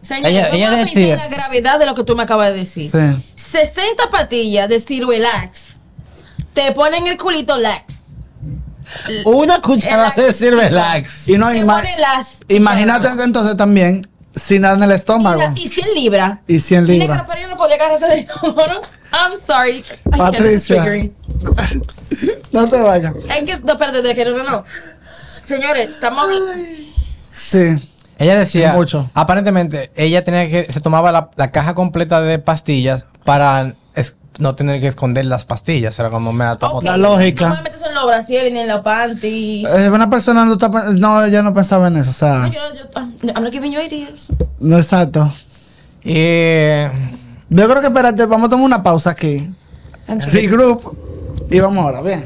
Señor, Ella- vamos ella decía- la gravedad de lo que tú me acabas de decir. Sí. 60 patillas de Cirwelax. Te ponen el culito lax. Una cucharada de laxito. Cirvelax. Y no, ima- las- imagínate entonces también sin nada en el Y, estómago. la- y 100 libras. Y 100 Mira libras. que la no podía agarrarse de hombro. I'm sorry. Patricia. no te vayas. Es que, no, espérate, de que no, no, no. Señores, estamos hablando. Sí. Ella decía, Mucho. aparentemente, ella tenía que, se tomaba la, la caja completa de pastillas para no tener que esconder las pastillas. Era como me la tomo. La lógica. No me metes en los brasiles ni en la panty. Eh, una persona no, está, no, ella no pensaba en eso, o sea, Yo, yo, I'm not giving you ideas. no exacto. Y Yo creo que espérate, vamos a tomar una pausa aquí. Regroup y vamos ahora, bien.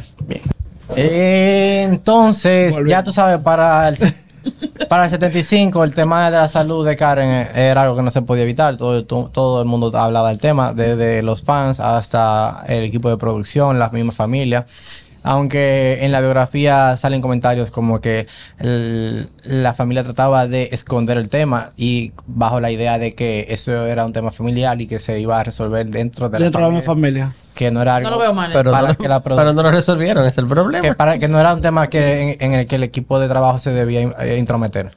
Eh, entonces, Volvemos. ya tú sabes, para el, para el 75, el tema de la salud de Karen eh, era algo que no se podía evitar. Todo, to- todo el mundo hablaba del tema, desde los fans hasta el equipo de producción, las mismas familias. Aunque en la biografía salen comentarios como que el- la familia trataba de esconder el tema y bajo la idea de que eso era un tema familiar y que se iba a resolver dentro de Dentro la de mi familia. Que no era algo No lo veo mal. Pero, para no, que la pero no lo resolvieron, es el problema. que, para, que no era un tema que, en, en el que el equipo de trabajo se debía in- eh, intrometer.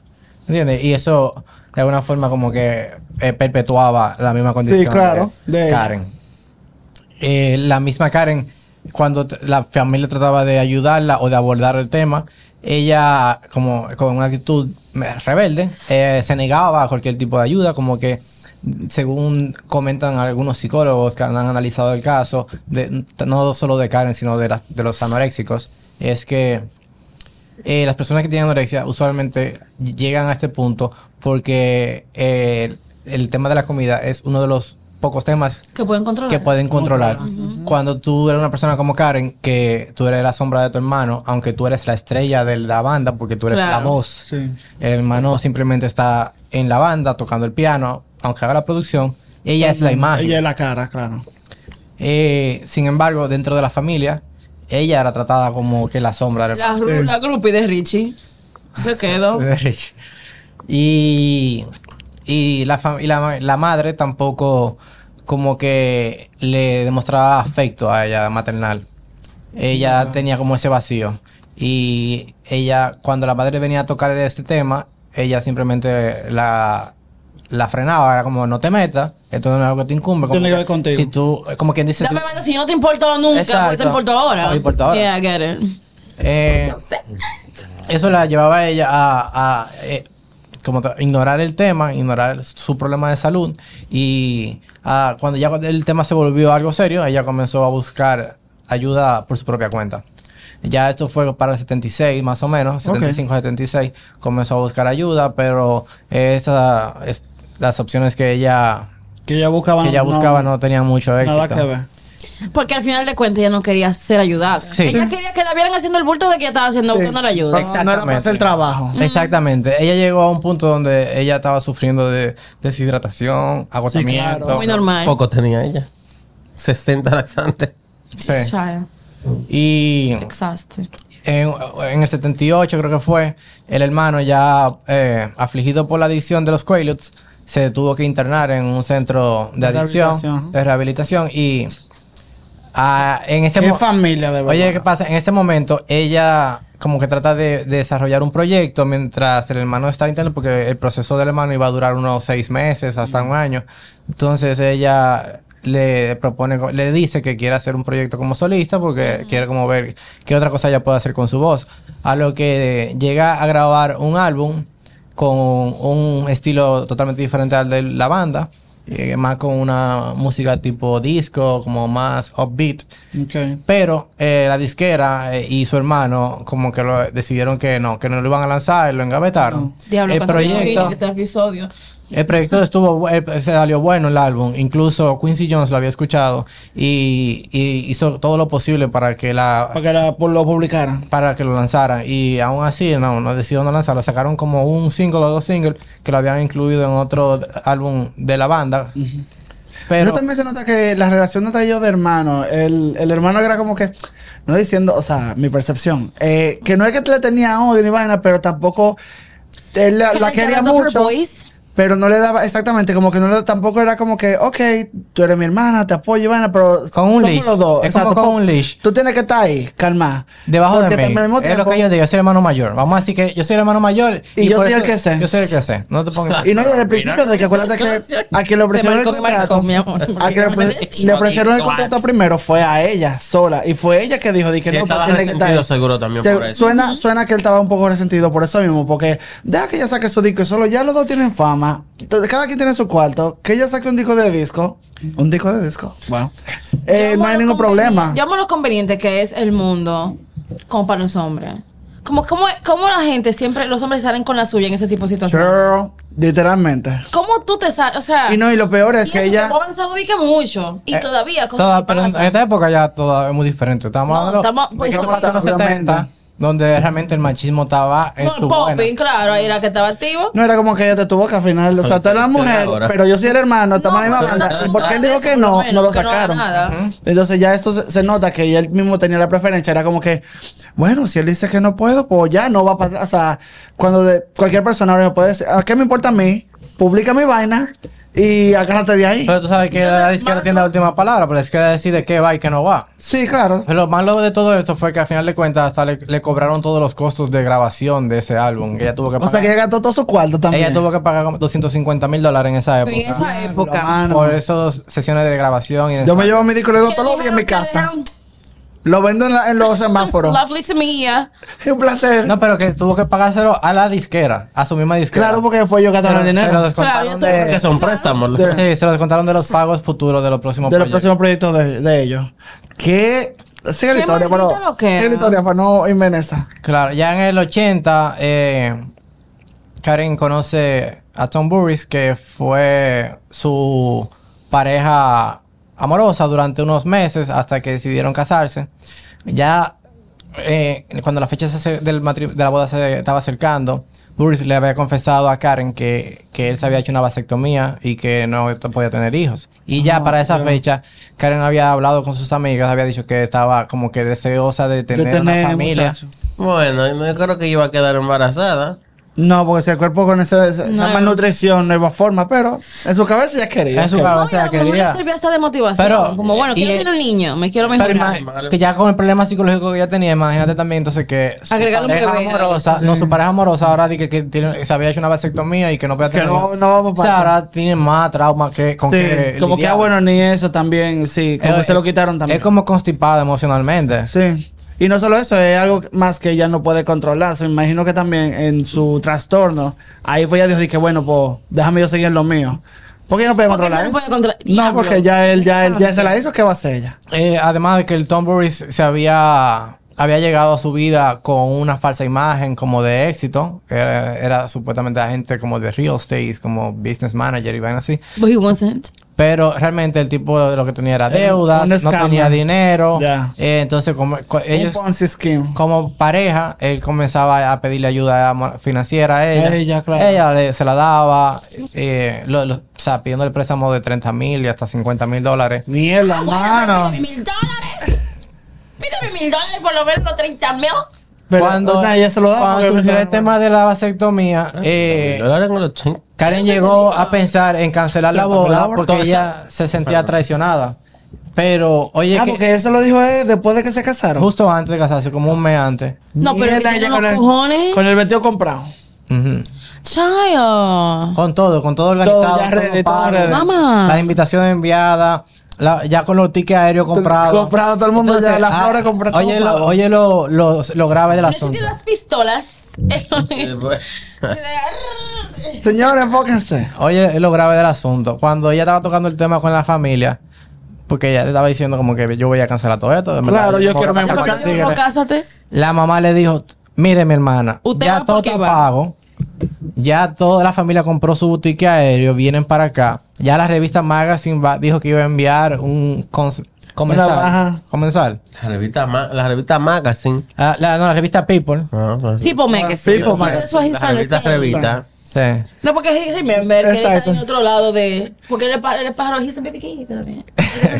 ¿Entiendes? Y eso de alguna forma como que eh, perpetuaba la misma condición claro, de. Karen. Eh, la misma Karen, cuando la familia trataba de ayudarla o de abordar el tema, ella como con una actitud rebelde eh, se negaba a cualquier tipo de ayuda, como que según comentan algunos psicólogos que han analizado el caso, de, no solo de Karen, sino de, la- de los anoréxicos, es que eh, las personas que tienen anorexia usualmente llegan a este punto porque eh, el tema de la comida es uno de los pocos temas Que pueden controlar. que pueden controlar. Cuando tú eres una persona como Karen, que tú eres la sombra de tu hermano, aunque tú eres la estrella de la banda, porque tú eres la voz, Sí. el hermano simplemente está en la banda tocando el piano, aunque haga la producción, ella es la imagen. Ella es la cara, claro. Eh, sin embargo, dentro de la familia, ella era tratada como que la sombra del La, ru- la groupie de Richie. Se quedó. de Rich. Y, y, la, y la, la madre tampoco como que le demostraba afecto a ella maternal. Ella tenía como ese vacío. Y ella, cuando la madre venía a tocar este tema, ella simplemente la, la frenaba. Era como, no te metas, esto no es algo que te incumbe. Tiene que ver contigo. Si tú, como quien dice... Dame si- banda, si no te importó nunca, ¿por qué te importó ahora? ¿Por qué importa ahora? Yeah, I get it. Eh, eso la llevaba a ella a, a, eh, como ignorar el tema, ignorar su problema de salud y ah, cuando ya el tema se volvió algo serio, ella comenzó a buscar ayuda por su propia cuenta. Ya esto fue para el 76 más o menos, 75 76, comenzó a buscar ayuda, pero esa es las opciones que ella Que ella buscaba. que ella buscaba no tenían mucho éxito. Nada que ver. Porque al final de cuentas ella no quería ser ayudada. Sí. Ella quería que la vieran haciendo el bulto de que ella estaba haciendo Sí. buscando la ayuda. No, no era para hacer el trabajo. Exactamente. Ella llegó a un punto donde ella estaba sufriendo de deshidratación, agotamiento. claro. Muy normal. Poco tenía ella. 60 laxantes. Sí. Y Exhausted. en, en el 78 creo que fue, el hermano ya eh, afligido por la adicción de los Quaaludes, se tuvo que internar en un centro de De adicción, rehabilitación. de rehabilitación y ah, en ese Qué familia, de verdad. Oye, ¿qué pasa? En ese momento ella como que trata de, de desarrollar un proyecto mientras el hermano está intentando, porque el proceso del hermano iba a durar unos seis meses hasta un año. Entonces ella le propone, le dice que quiere hacer un proyecto como solista porque quiere como ver qué otra cosa ella puede hacer con su voz. A lo que llega a grabar un álbum con un estilo totalmente diferente al de la banda. eh, más con una música tipo disco, como más upbeat. Pero eh, la disquera eh, y su hermano como que lo, decidieron que no, que no lo iban a lanzar, lo engavetaron. Diablo, el proyecto, este episodio. El proyecto estuvo, eh, se salió bueno el álbum. Incluso Quincy Jones lo había escuchado y, y hizo todo lo posible para que la Para que la- por lo publicaran. para que lo lanzaran y aún así no, no decidieron no lanzarlo. Sacaron como un single o dos singles que lo habían incluido en otro álbum de la banda. Pero Eso también se nota que la relación entre ellos de hermanos, el, el hermano era como que, no diciendo, o sea, mi percepción, eh, que no es que le tenía odio ni vaina, pero tampoco él la, quería mucho. boys? Pero no le daba exactamente, como que no le, tampoco era como que, ok, tú eres mi hermana, te apoyo, y vaina, pero Con un leash. los dos. Es como con un leash. Tú tienes que estar ahí, calma. debajo de mí. Es lo que yo digo, yo soy el hermano mayor. Vamos a decir que yo soy el hermano mayor. Y yo soy el que sé. Yo soy el que sé. No te pongas. Y no, desde el principio de que acuérdate que a quien le ofrecieron el contrato, a quien le, ofrecieron el contrato primero fue a ella sola y fue ella que dijo, di que Sí, no, estaba tiene que estar resentido ahí. seguro también Se- por eso. Suena, suena que él estaba un poco resentido por eso mismo, porque deja que ella saque su disco y solo ya los dos tienen fama, entonces, cada quien tiene su cuarto, que ella saque un disco de disco, un disco de disco, bueno, eh, no hay ningún problema. Yo amo lo conveniente que es el mundo como para los hombres. Como, como, como la gente siempre, los hombres salen con la suya en ese tipo de situaciones. Girl, literalmente. ¿Cómo tú te sales? O sea. Y no, y lo peor es y que ella... hemos avanzado vi que mucho. Y Eh, todavía Toda- pero en esta época ya todo es muy diferente. Estamos No, hablando estamos- pues, obviamente. 70, donde realmente el machismo estaba en su buena. Popping, claro, ahí era que estaba activo. No era como que ella te tuvo que al final, o sea, tú eres la mujer, ahora. pero yo soy el hermano, estamos en la misma banda. no, ¿Y por qué él dijo que no? menos, No lo no sacaron. nada. Entonces ya esto se, se nota que él mismo tenía la preferencia. Era como que, bueno, si él dice que no puedo, pues ya no va para atrás. O sea, cuando de- cualquier persona ahora me puede decir, ¿a qué me importa a mí? Publica mi vaina y agárrate de ahí. Pero tú sabes que la disquera Marcos. tiene la última palabra, pero la disquera decide qué va y qué no va. Sí, claro. Pero lo malo de todo esto fue que al final de cuentas hasta le, le cobraron todos los costos de grabación de ese álbum. Ella tuvo que O sea, que ella gastó todo su cuarto también. ella tuvo que pagar como 250 mil dólares en esa época. En esa época. mano. Por esas sesiones de grabación y de Yo me llevo mi disco y lo doy Que todos los días en mi casa. Lo vendo en, la- en los semáforos. Lovely Semilla. Es un placer. No, pero que tuvo que pagárselo a la disquera, a su misma disquera. claro, porque fue yo que lo, el se lo dinero. descontaron Claro, de, Que son préstamos. De- sí, se lo descontaron de los pagos futuros de los próximos de los proyectos. próximos proyectos de, de ellos. Que sigue la Qué historia, pero sigue la historia para no irme en esa. Claro, ya en el 80, eh, Karen conoce a Tom Burris, que fue su pareja amorosa durante unos meses hasta que decidieron casarse. Ya eh, cuando la fecha se del de la boda se estaba acercando, Burris le había confesado a Karen que, que él se había hecho una vasectomía y que no podía tener hijos. Y ya Ah, para esa claro. fecha, Karen había hablado con sus amigas, había dicho que estaba como que deseosa de tener, de tener una familia. muchacho. Bueno, no creo que iba a quedar embarazada. No, porque si el cuerpo con esa, esa No. malnutrición no iba a forma, pero en su cabeza ya quería. En su que- cabeza. No, o sea, y a lo mejor quería- servía hasta de motivación. Pero, como, bueno, quiero tener un niño, me quiero Pero mejorar. imagi- que ya con el problema psicológico que ella tenía, imagínate también entonces que su un pareja bebé ahí. amorosa, Sí. no su pareja amorosa ahora que, que tiene, se había hecho una vasectomía y que no podía Que tener no- hijos. no vamos o sea, ahora tiene más trauma que con Sí, que como que, ah, bueno, ni eso también, sí, como que se lo quitaron también. Es como constipada emocionalmente. Sí. Y no solo eso, es algo más que ella no puede controlar. Se me imagino que también en su trastorno, ahí fue ella dijo, que bueno, pues déjame yo seguir en lo mío. ¿Por qué ella no puede ¿Por qué controlar no eso? puede controlar? No, porque ya él, ya él, ya se la hizo, ¿qué va a hacer ella? Eh, además de que el Tom Burris se había, había llegado a su vida con una falsa imagen como de éxito. Era, era supuestamente agente como de real estate, como business manager y vaina así. But he wasn't. Pero realmente el tipo de lo que tenía era deudas, no tenía dinero. Ya. Eh, entonces, como, co- ellos, como pareja, él comenzaba a pedirle ayuda financiera a ella. Ella, claro. Ella le- se la daba, eh, lo- lo- o sea, pidiéndole préstamo de 30 mil y hasta 50 mil dólares. Mierda, mano. pídeme mil dólares. Pídeme mil dólares por lo menos los 30 mil. Pero cuando nah, ella se lo da. cuando surgió el tema de la vasectomía, eh, Dólares en el 80. Karen llegó a pensar en cancelar la boda porque ella se sentía traicionada. Pero, oye, Ah, que porque eso lo dijo él después de que se casaron. justo antes de casarse, como un mes antes. No, pero ella con los el- cojones. Con el vestido comprado. Chayo. Con todo, con todo organizado. Todo ya con los ready, todo pagos, ready. Mamá. Las invitaciones enviadas, la- ya con los tickets aéreos comprados. Comprado, todo el mundo ya, las flores compradas, Oye, todo lo, oye lo, lo, lo grave del asunto. Las pistolas. Señores, enfóquense. Oye, lo grave del asunto. Cuando ella estaba tocando el tema con la familia, porque ella estaba diciendo como que yo voy a cancelar todo esto. Claro, yo quiero digo, tigre. cásate. La mamá le dijo, mire mi hermana, Usted ya todo está va. pago. Ya toda la familia compró su ticket aéreo, vienen para acá. Ya la revista Magazine va- dijo que iba a enviar un comensal. ajá. comensal. La revista, Ma- la revista Magazine. Ah, la, no, la revista People. Ah, pues, People Magazine. People You know, Magazine. la revista revista. Sí. No, porque he remember que él está en otro lado de... Porque él es pájaro, he's a baby kid también.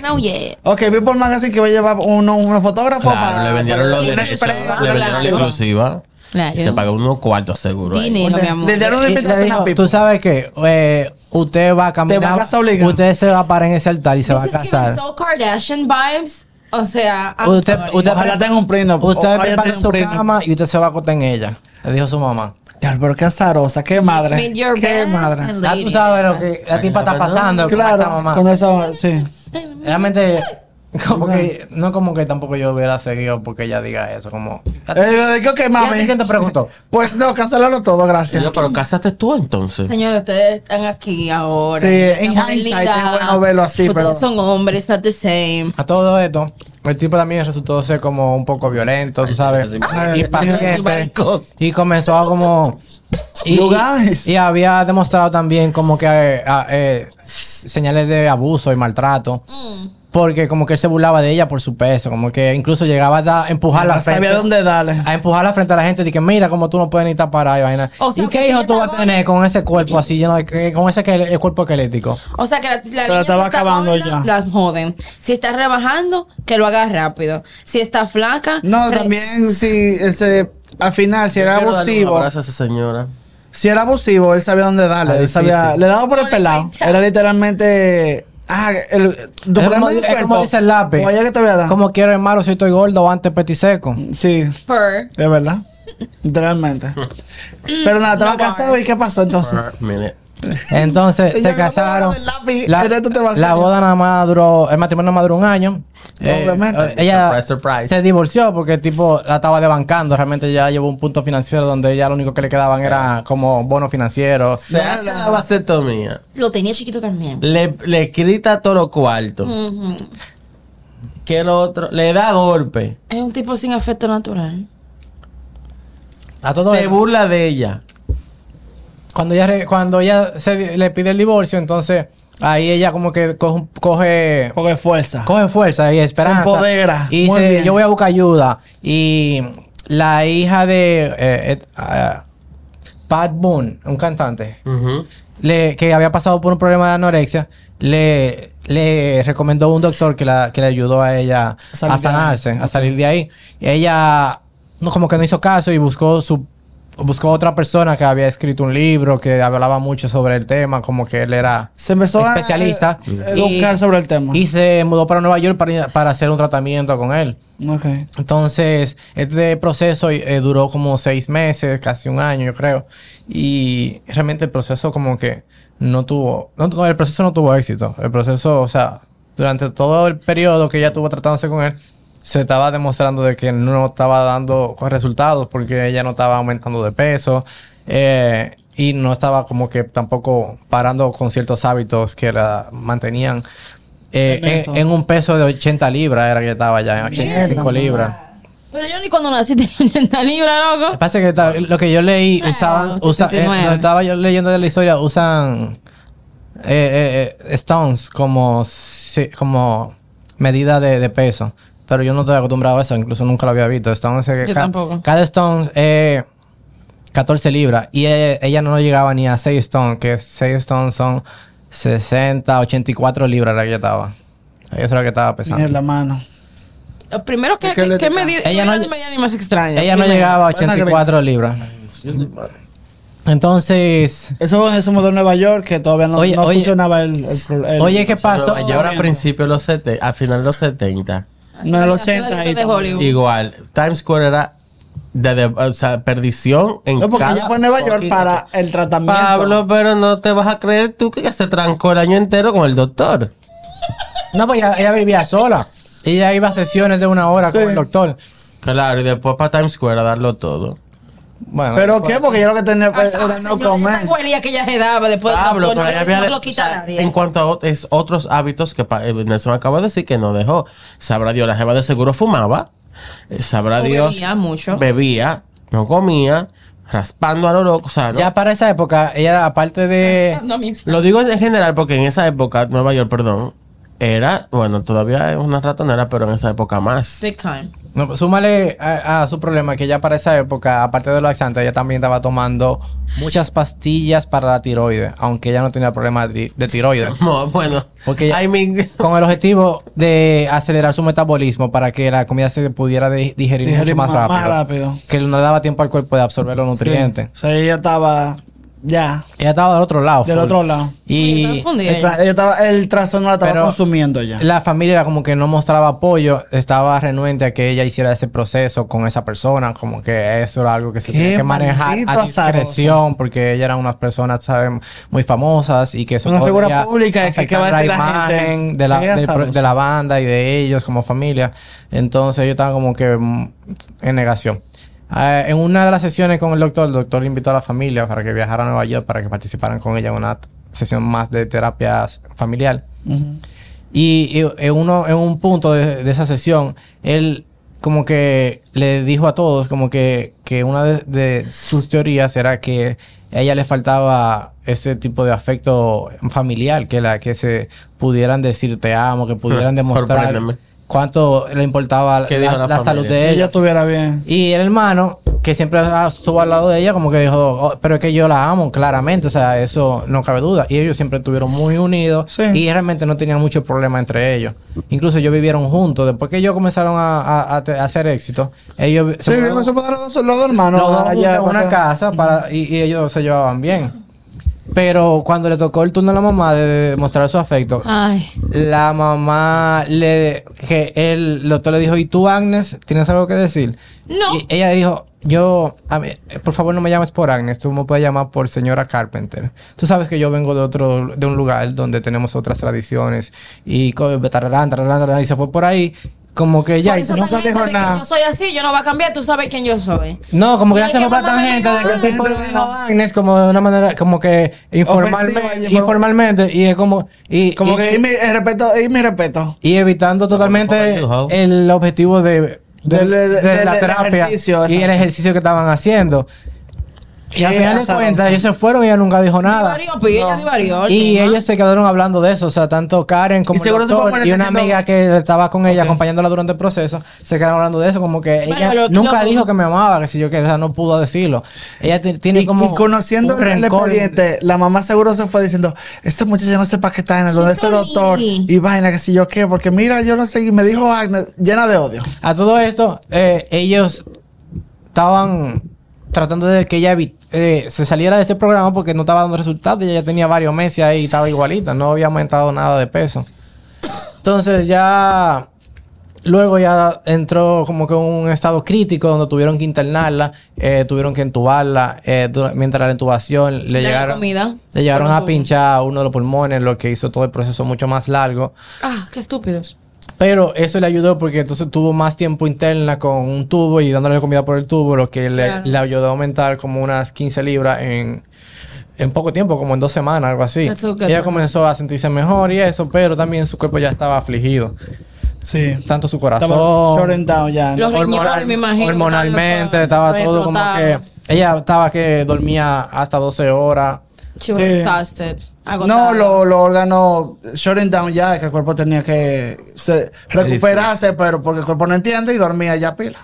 Know yet. Ok, People Magazine que va a llevar uno, unos fotógrafos Claro, le vendieron los una derechos. Le vendieron la exclusiva. Claro. Y se pagó unos cuartos seguro. ahí. Dinero, mi amor. Le dieron invitación a People. Tú sabes que eh, usted va a caminar. va a casar obligado. Usted se va a parar en ese altar y se va a This is giving casar. so Kardashian vibes. O sea, I'm Usted- sorry. usted- Ojalá tenga un primo. Usted Ojalá prepara tenga su cama y usted se va a acostar en ella. Le dijo su mamá. Claro, pero qué azarosa, qué madre. made your Qué bed madre. Ya tú sabes lo que la tipa está pasando con esa Claro, mamá. con eso, sí. Realmente, como que, no como que tampoco yo hubiera seguido porque ella diga eso. Como, Eh, yo, ok, ¿Y mami. quién te preguntó? Pues no, cancelarlo todo, gracias. Yo, pero casaste tú entonces. Señores, ustedes están aquí ahora. Sí, en hindsight es bueno verlo así, Ustedes pero- son hombres, not the same. A todo esto, el tipo también resultó ser como un poco violento, tú sabes, Ay, impaciente. maricón. Y comenzó a como... Y, You guys. y había demostrado también como que eh, ah, eh, señales de abuso y maltrato. Porque como que él se burlaba de ella por su peso. Como que incluso llegaba a empujarla No sabía frente- dónde darle. a empujarla frente a la gente. Dije, mira, como tú no puedes ni estar parada y vaina. O sea, ¿Y que qué hijo tú vas a tener con ese cuerpo así lleno de... que- con ese que, el cuerpo esquelético? O sea que la, la Se niña la estaba si está acabando gorda, ya. La joden. Si está rebajando, que lo haga rápido. Si está flaca. No, re- también si ese, al final, si era abusivo, abrazo a esa señora. si era abusivo, él sabía dónde darle. Ah, él sabía, le daba por el pelado. Era literalmente. Ah, el, tu Es como, problema es como dice el lápiz. Oye, que te voy a dar. Como quiero hermano si estoy gordo o antes petiseco. Sí, Per. es verdad. Literalmente. Pero nada, estaba No casado y ¿qué pasó entonces? Entonces Señor, se casaron. lápiz, La, en esto te va a la hacer. boda nada más duró, el matrimonio nada más duró un año. Obviamente. eh, ella Surprise, surprise. se divorció porque el tipo la estaba desbancando. Realmente ya llevó un punto financiero donde ya lo único que le quedaban era como bono financiero. se hace la vasectomía. Lo tenía chiquito también. Le, le grita todo lo cuarto. Ujú. Que el otro le da golpe. Es un tipo sin afecto natural. A todo se burla de ella. Cuando ella cuando ella se le pide el divorcio, entonces ahí ella como que coge, coge fuerza. coge fuerza y esperanza. Se empodera. Y Muy dice, bien. yo voy a buscar ayuda. Y la hija de eh, eh, ah, Pat Boone, un cantante, le, que había pasado por un problema de anorexia, le, le recomendó un doctor que, la, que le ayudó a ella A sanarse, a salir de ahí. Y ella no, como que no hizo caso y buscó su buscó otra persona que había escrito un libro que hablaba mucho sobre el tema, como que él era Se empezó a especialista eh, educar sobre el tema. y se mudó para Nueva York para, para hacer un tratamiento con él. Entonces, este proceso eh, duró como seis meses, casi un año, yo creo. Y realmente el proceso como que no tuvo, no, no, el proceso no tuvo éxito. El proceso, o sea, durante todo el periodo que ella tuvo tratándose con él, se estaba demostrando de que no estaba dando resultados porque ella no estaba aumentando de peso. eh, y no estaba como que tampoco parando con ciertos hábitos que la mantenían eh, En un peso de 80 libras, era que estaba ya, en 85 libras. Pero yo ni cuando nací tenía 80 libras, Lo que loco. pasa es que ta- lo que yo leí, Ah, usaban, usa, eh, 79. lo estaba yo leyendo de la historia, usan eh, stones como, como medida de, de peso. Pero yo no estoy acostumbrado a eso, incluso nunca lo había visto. Stones, eh, Yo ca- tampoco. Cada stone es 14 libras y eh, ella no llegaba ni a 6 stones, que 6 stones son 60, 84 libras era que ella estaba. Eso era lo que estaba pesando. En la mano. Lo Primero que, Es que que, le que toca. medida Ella no- ni más extraña. Ella no llegaba a Buena 84 libras. Entonces, Eso, eso mudó en Nueva York, que todavía no, Oye, no oye. funcionaba el, el, el- oye, ¿qué pasó? Y ahora a principios de los 70, al final de los 70, No, en el Así 80 la ahí de también. Hollywood. igual, Times Square era de, de- o sea, perdición en No, porque cada ella fue a Nueva York para el tratamiento. Pablo, pero no te vas a creer tú que se trancó el año entero con el doctor. No, pues ella, ella vivía sola. Ella iba a sesiones de una hora Sí. con el doctor. Claro, y después para Times Square a darlo todo. Bueno, ¿Pero qué? Porque yo lo que tenía Ah, era no señor, comer. esa huelía que ella se daba después Pablo, pero no, lo quita o sea, nadie. En cuanto a es otros hábitos que eh, Nelson acaba de decir que no dejó. Sabrá Dios, la jeva de seguro fumaba. Eh, Sabrá O Dios. bebía mucho. Bebía, no comía, raspando a lo loco. O sea, ¿no? Ya para esa época, ella aparte de... No, Lo digo en general porque en esa época, Nueva York, perdón, era, bueno, todavía es una ratonera, pero en esa época más. Big time. No, súmale a, a su problema que ya para esa época, aparte de los laxantes, ella también estaba tomando muchas pastillas para la tiroides, aunque ella no tenía problema de, de tiroides. No, bueno, Porque I mean, con el objetivo de acelerar su metabolismo para que la comida se pudiera de- digerir, Digerir mucho más más- rápido, más rápido. Que no le daba tiempo al cuerpo de absorber los nutrientes. O sea, ella estaba ya Ella estaba del otro lado. del full. otro lado. Y El, tra- estaba, el trastorno la estaba Pero- consumiendo ya. la familia era como que no mostraba apoyo, estaba renuente a que ella hiciera ese proceso con esa persona, como que eso era algo que se tenía que manejar a discreción, porque ella eran unas personas, ¿saben? muy famosas y que eso Una figura pública, que- ¿qué va a afectar decir la gente? imagen de la, de la banda y de ellos como familia. Entonces ellos estaban como que mm, en negación. Ah, en una de las sesiones con el doctor, el doctor invitó a la familia para que viajara a Nueva York para que participaran con ella en una sesión más de terapia familiar. Y, y en, uno, en un punto de, de esa sesión, él como que le dijo a todos como que, que una de, de sus teorías era que a ella le faltaba ese tipo de afecto familiar, que la que se pudieran decir te amo, que pudieran demostrar. Cuánto le importaba ¿Qué la, dijo la la salud de Que ella. ella estuviera bien. Y el hermano, que siempre estuvo al lado de ella, como que dijo, "Oh, pero es que yo la amo, claramente, o sea, eso no cabe duda. Y ellos siempre estuvieron muy unidos Sí. y realmente no tenían mucho problema entre ellos. Incluso ellos vivieron juntos. Después que ellos comenzaron a, a- a te- a hacer éxito, ellos Sí, eso para los, dos- los dos hermanos. los dos allá, una casa para, y, y ellos se llevaban bien. Pero cuando le tocó el turno a la mamá de demostrar su afecto, Ay. la mamá le que él, el doctor le dijo, ¿y tú, Agnes, tienes algo que decir? No. Y ella dijo, yo, a mí, por favor no me llames por Agnes, tú me puedes llamar por señora Carpenter. Tú sabes que yo vengo de otro, de un lugar donde tenemos otras tradiciones y tararán, tararán, tararán, y se fue por ahí. Como que ya, y eso nunca también dijo nada. Yo soy así, yo no va a cambiar, tú sabes quién yo soy. No, como que Y ya se fue para tangente de que el tipo dijo Agnes como de una manera, como que informalmente, informalmente, y es como, y, Como y- que y mi el respeto, y mi respeto. y evitando totalmente el objetivo de, de, Del- de del- la terapia ejercicio, y el ejercicio que estaban haciendo. Y al Qué final de cuentas, ellos se fueron y ella nunca dijo nada. Pues, Y ellos se quedaron hablando de eso, o sea, tanto Karen como el doctor y una amiga que estaba con ella acompañándola durante el proceso, se quedaron hablando de eso, como que Bueno, ella nunca dijo que me amaba, que si yo que o sea, no pudo decirlo. Ella ti- tiene Y, como y conociendo un el expediente, la mamá seguro se fue diciendo, esta muchacha no sepa que está en el She's este doctor y vaina, que si yo qué, porque mira, yo no sé, y me dijo Agnes, llena de odio. A todo esto, eh, ellos estaban tratando de que ella eh, se saliera de ese programa porque no estaba dando resultados. Ella ya tenía varios meses ahí y estaba igualita, no había aumentado nada de peso. Entonces ya luego ya entró como que un estado crítico donde tuvieron que internarla, eh, tuvieron que entubarla. eh, mientras la intubación le llegaron, comida. le llegaron a pinchar uno de los pulmones, lo que hizo todo el proceso mucho más largo. Ah, qué estúpidos. Pero eso le ayudó porque entonces tuvo más tiempo interna con un tubo y dándole comida por el tubo, lo que le, Claro. le ayudó a aumentar como unas 15 libras en, en poco tiempo, como en dos semanas, algo así. Good, Ella comenzó a sentirse mejor y eso, pero también su cuerpo ya estaba afligido. Sí. Tanto su Estaba corazón, short and down ya. Los riñones, hormonal- me imagino. hormonalmente, estaba todo como que... Ella estaba que dormía hasta 12 horas. She was Sí. exhausted. No, los lo órganos short and down ya, que el cuerpo tenía que se- recuperarse, pero porque el cuerpo no entiende y dormía ya pila.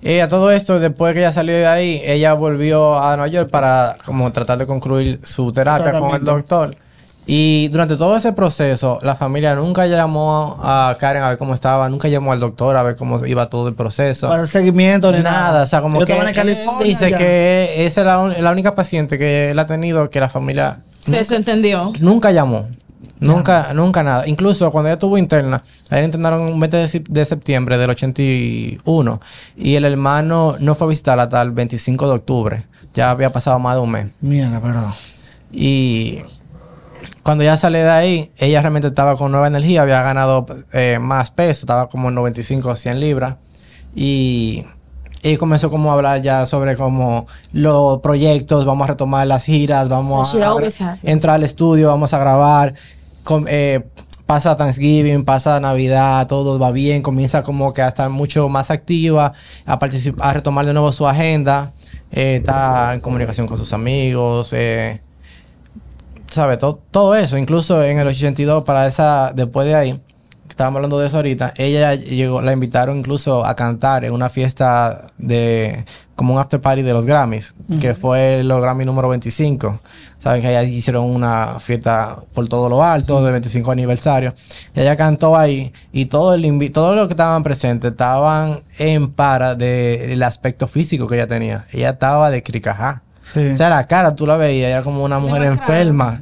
Y a todo esto, después que ella salió de ahí, ella volvió a Nueva York para como tratar de concluir su terapia con el doctor. Y durante todo ese proceso, la familia nunca llamó a Karen a ver cómo estaba, nunca llamó al doctor a ver cómo iba todo el proceso. Para el seguimiento ni nada. Nada, o sea, como Yo que en California dice ya. que esa es la, la única paciente que él ha tenido que la familia Se, se entendió. nunca llamó. Nunca, nunca nada. Incluso cuando ella estuvo interna, a ella internaron un mes de, sep- de septiembre del 81 y el hermano no fue a visitarla hasta el 25 de octubre. Ya había pasado más de un mes. Mierda, pero. Y cuando ya sale de ahí, ella realmente estaba con nueva energía, había ganado eh, más peso, estaba como en 95 o 100 libras. Y, y comenzó como a hablar ya sobre como los proyectos, vamos a retomar las giras, vamos a, entrar al estudio, vamos a grabar. eh, pasa Thanksgiving, pasa Navidad, todo va bien, comienza como que a estar mucho más activa, a participar, a retomar de nuevo su agenda, eh, está en comunicación con sus amigos, eh, sabe todo, todo eso, incluso en el 82 para esa después de ahí, estábamos hablando de eso ahorita, ella llegó, la invitaron incluso a cantar en una fiesta de como un after party de los Grammys, que fue los Grammy número 25. Saben que allá hicieron una fiesta por todo lo alto del 25 aniversario. Ella cantó ahí y todo el invi- todos los que estaban presentes estaban en para del aspecto físico que ella tenía. Ella estaba de cricajá. Sí. O sea, la cara tú la veías, era como una mujer enferma,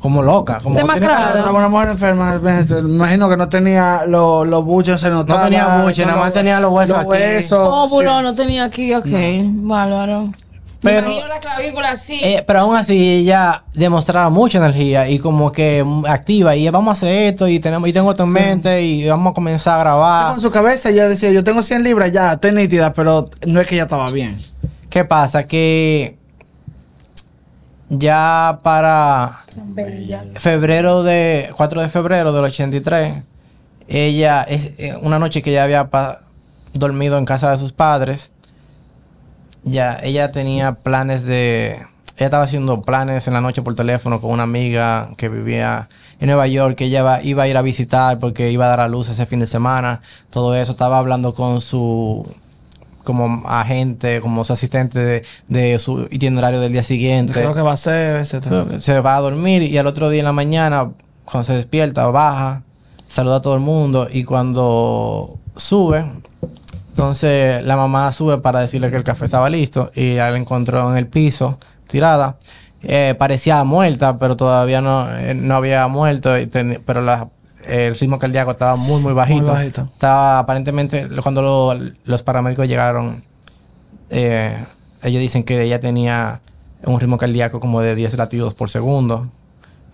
como loca, como Demacrada. Una mujer enferma. Me imagino que no tenía los los buches, se notaba. tenía buches, nada más tenía los huesos aquí. huesos, Óvulo no tenía aquí, ok. Bárbaro. Pero- Me imagino la clavícula así. Eh, pero aún así ella demostraba mucha energía y como que activa y vamos a hacer esto y tenemos y tengo esto en mente y vamos a comenzar a grabar. Con su cabeza ella decía, yo tengo 100 libras ya, estoy nítida, pero no es que ella estaba bien. ¿Qué pasa? Que ya para febrero de 4 de febrero del 83 ella es eh, una noche que ella había dormido en casa de sus padres ya ella tenía planes de ella estaba haciendo planes en la noche por teléfono con una amiga que vivía en Nueva York que ella iba a ir a visitar porque iba a dar a luz ese fin de semana todo eso estaba hablando con su como agente como su asistente de, de su itinerario del día siguiente Creo que va a ser, etcétera. se va a dormir y al otro día en la mañana, cuando se despierta, baja, saluda a todo el mundo y cuando sube, entonces la mamá sube para decirle que el café estaba listo y la encontró en el piso, tirada. Eh, parecía muerta, pero todavía no, eh, no había muerto, y ten- pero la- el ritmo cardíaco estaba muy, muy bajito. bajito. Estaba aparentemente, cuando lo- los paramédicos llegaron, eh, ellos dicen que ella tenía un ritmo cardíaco como de 10 latidos por segundo,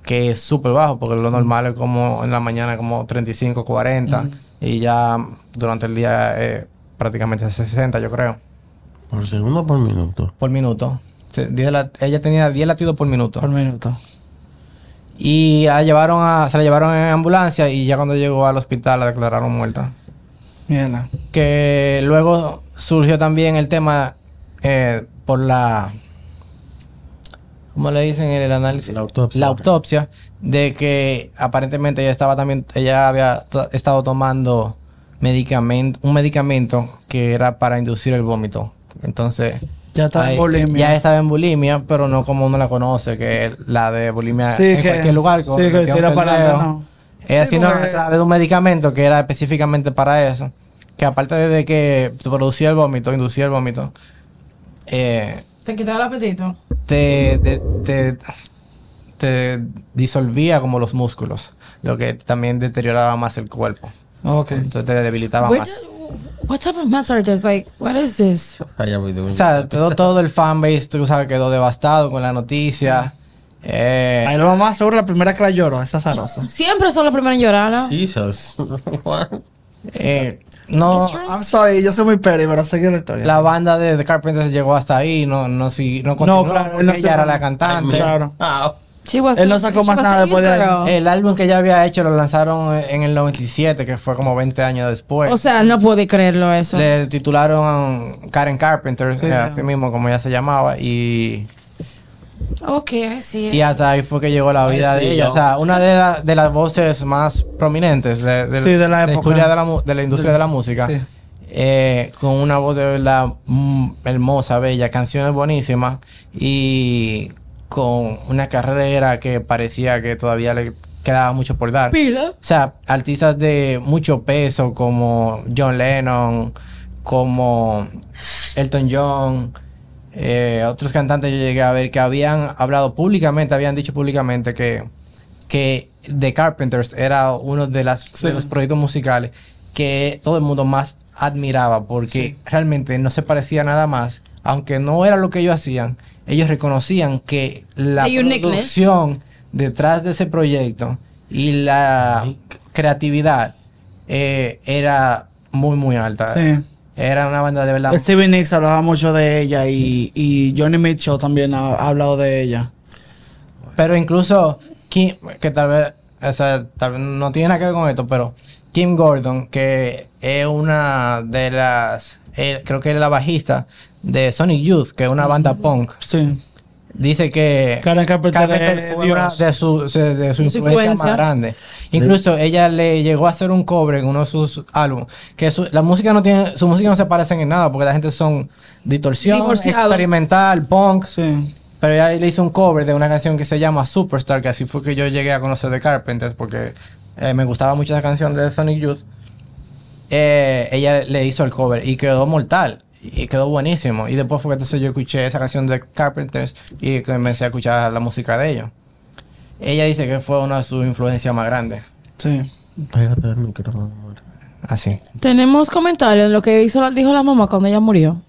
que es súper bajo, porque lo normal es como en la mañana como 35, 40, y ya durante el día eh, prácticamente 60, yo creo, Por segundo o por minuto. por minuto. Se- 10 lat- ella tenía 10 latidos por minuto. Por minuto. Y la llevaron a, se la llevaron en ambulancia y ya cuando llegó al hospital la declararon muerta. Mierda. que luego surgió también el tema eh, por la ¿cómo le dicen el análisis? La autopsia. La autopsia de que aparentemente ella estaba también ella había estado tomando medicamento un medicamento que era para inducir el vómito. Entonces Ya estaba en bulimia. Ya estaba en bulimia, pero no como uno la conoce, que la de bulimia Sí, en que- cualquier lugar. sí, que tira para adelante, no. Ella Sí, sino porque- a través de un medicamento que era específicamente para eso. Que aparte de que producía el vómito, inducía el vómito, eh, Te quitaba el apetito. te, te, te, te disolvía como los músculos, lo que también deterioraba más el cuerpo. Ok. Entonces te debilitaba más. What type of meds are this? Like, what is this? O sea, todo, todo el fanbase, tú sabes, quedó devastado con la noticia. Eh, Ahí lo mamá seguro la primera que la lloró, esa zarosa. Siempre son los primeros en llorar, ¿no? Jesus. What? eh, no, I'm sorry, yo soy muy peri, pero seguí la historia. la banda de The Carpenters llegó hasta ahí, no, no, si, no continuó, claro, no ella era la cantante. Claro. Ah, Él no sacó she más was nada después de. El álbum que ella había hecho lo lanzaron en el 97, que fue como 20 años después. O sea, no pude creerlo eso. Le titularon Karen Carpenter, Sí, eh, ya. así mismo como ella se llamaba, y, Ok, it. y hasta ahí fue que llegó la vida sí, de ella. O sea, una de, la- de las voces más prominentes de, de- Sí, de la época. historia de la, mu- de la industria de la música. Sí. Eh, con una voz de verdad mm, hermosa, bella, canciones buenísimas y con una carrera que parecía que todavía le quedaba mucho por dar. Pila. O sea, artistas de mucho peso como John Lennon, como Elton John, eh, otros cantantes yo llegué a ver que habían hablado públicamente, habían dicho públicamente que, que The Carpenters era uno de, las, Sí. de los proyectos musicales que todo el mundo más admiraba porque realmente no se parecía nada más, aunque no era lo que ellos hacían, ellos reconocían que la producción detrás de ese proyecto y la creatividad eh, era muy muy alta. Sí. Era una banda de verdad. Stevie Nicks hablaba mucho de ella y, y Johnny Mitchell también ha, ha hablado de ella. Pero incluso Kim, que tal vez, o sea, tal vez no tiene nada que ver con esto, pero Kim Gordon, que es una de las, eh, creo que es la bajista de Sonic Youth, que es una banda punk, Sí. dice que Karen Carpenter es fue una de su, de, su influencia, influencia. más grande. Incluso ella le llegó a hacer un cover en uno de sus álbumes, que su, la música no tiene, su música no se parecen en nada, porque la gente son distorsión, experimental, punk, Sí. pero ella le hizo un cover de una canción que se llama Superstar, que así fue que yo llegué a conocer de Carpenters, porque eh, me gustaba mucho esa canción de Sonic Youth. Eh, ella le hizo el cover y quedó mortal. Y quedó buenísimo. Y después fue que entonces yo escuché esa canción de Carpenters y comencé a escuchar la música de ellos. Ella dice que fue una de sus influencias más grandes. Sí. Pégate del micrófono, amor. Así. Tenemos comentarios en lo que hizo, la- dijo la mamá cuando ella murió.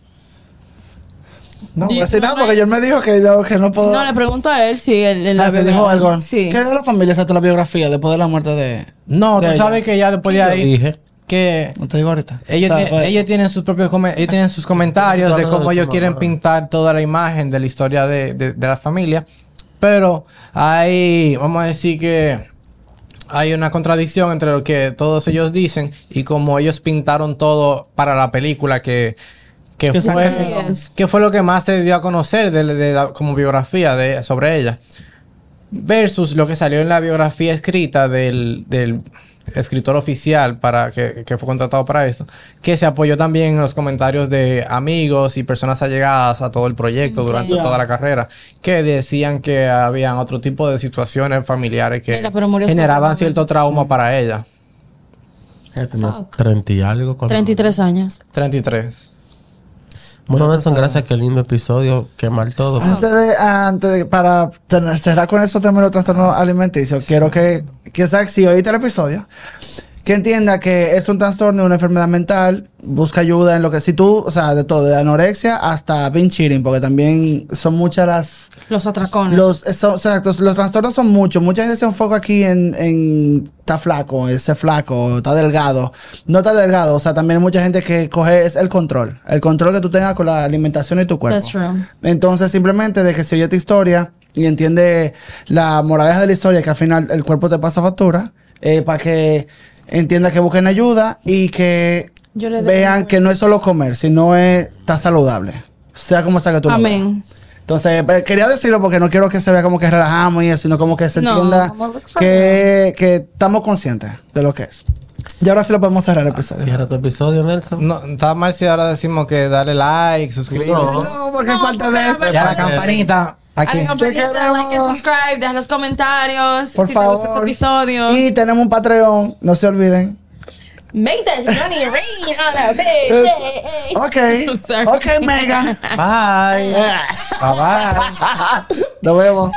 No, Y- así no, nada, porque yo me dijo que, yo- que no puedo. No, le pregunto a él si él, él Ah, se dijo algo. Sí. ¿Qué de la familia exacto la biografía después de la muerte de.? No, de tú ella? sabes que ya después de ahí. dije. Que No te digo ahorita. Ellos, O sea, tie- pues, ellos tienen sus propios ellos tienen sus comentarios de cómo ellos quieren pintar toda la imagen de la historia de, de- de la familia. Pero hay, vamos a decir que hay una contradicción entre lo que todos ellos dicen y cómo ellos pintaron todo para la película que, que, Que fue, que fue lo que más se dio a conocer de, de la- como biografía de, sobre ella. Versus lo que salió en la biografía escrita del, del escritor oficial para que, que fue contratado para esto, que se apoyó también en los comentarios de amigos y personas allegadas a todo el proyecto durante toda la carrera, que decían que habían otro tipo de situaciones familiares que generaban cierto trauma para ella. Ella tenía Fuck. 30 y algo. cuando- 33 años. 33. Bueno, Nelson, gracias. Qué lindo episodio. Qué mal todo. Antes de, antes de- para tener, cerrar con esos temas de los trastornos alimenticios, quiero que, que Zach, si oíste el episodio, que entienda que es un trastorno, una enfermedad mental, busca ayuda en lo que, si tú, o sea, de todo, de anorexia hasta binge eating, porque también son muchas las, Los atracones. los, son, exacto, los trastornos son muchos. Mucha gente se enfoca aquí en, en está flaco, ese flaco, está delgado. No está delgado, o sea, también hay mucha gente que coge es el control. El control que tú tengas con la alimentación y tu cuerpo. That's true. Entonces, simplemente de que se oye tu historia y entiende la moraleja de la historia, que al final el cuerpo te pasa factura, eh, para que entienda que busquen ayuda y que Yo le vean que no es solo comer, sino es estar saludable. Sea como sea que tú lo veas. Amén. Entonces, eh, quería decirlo porque no quiero que se vea como que relajamos y eso, sino como que se No, entienda que, que estamos conscientes de lo que es. Y ahora sí lo podemos cerrar el episodio. Cierra tu episodio, Nelson. No, está mal si ahora decimos que darle like, suscribirse. No, porque es No, parte de porque- Ya la campanita. Dale campanita, Te dale like queremos. subscribe, deja los comentarios. Por si favor. te gusta este episodio. Y tenemos un Patreon, no se olviden. Make that money rain on a bitch. Ok, Sorry. ok, Megan. Bye. bye bye. Nos vemos.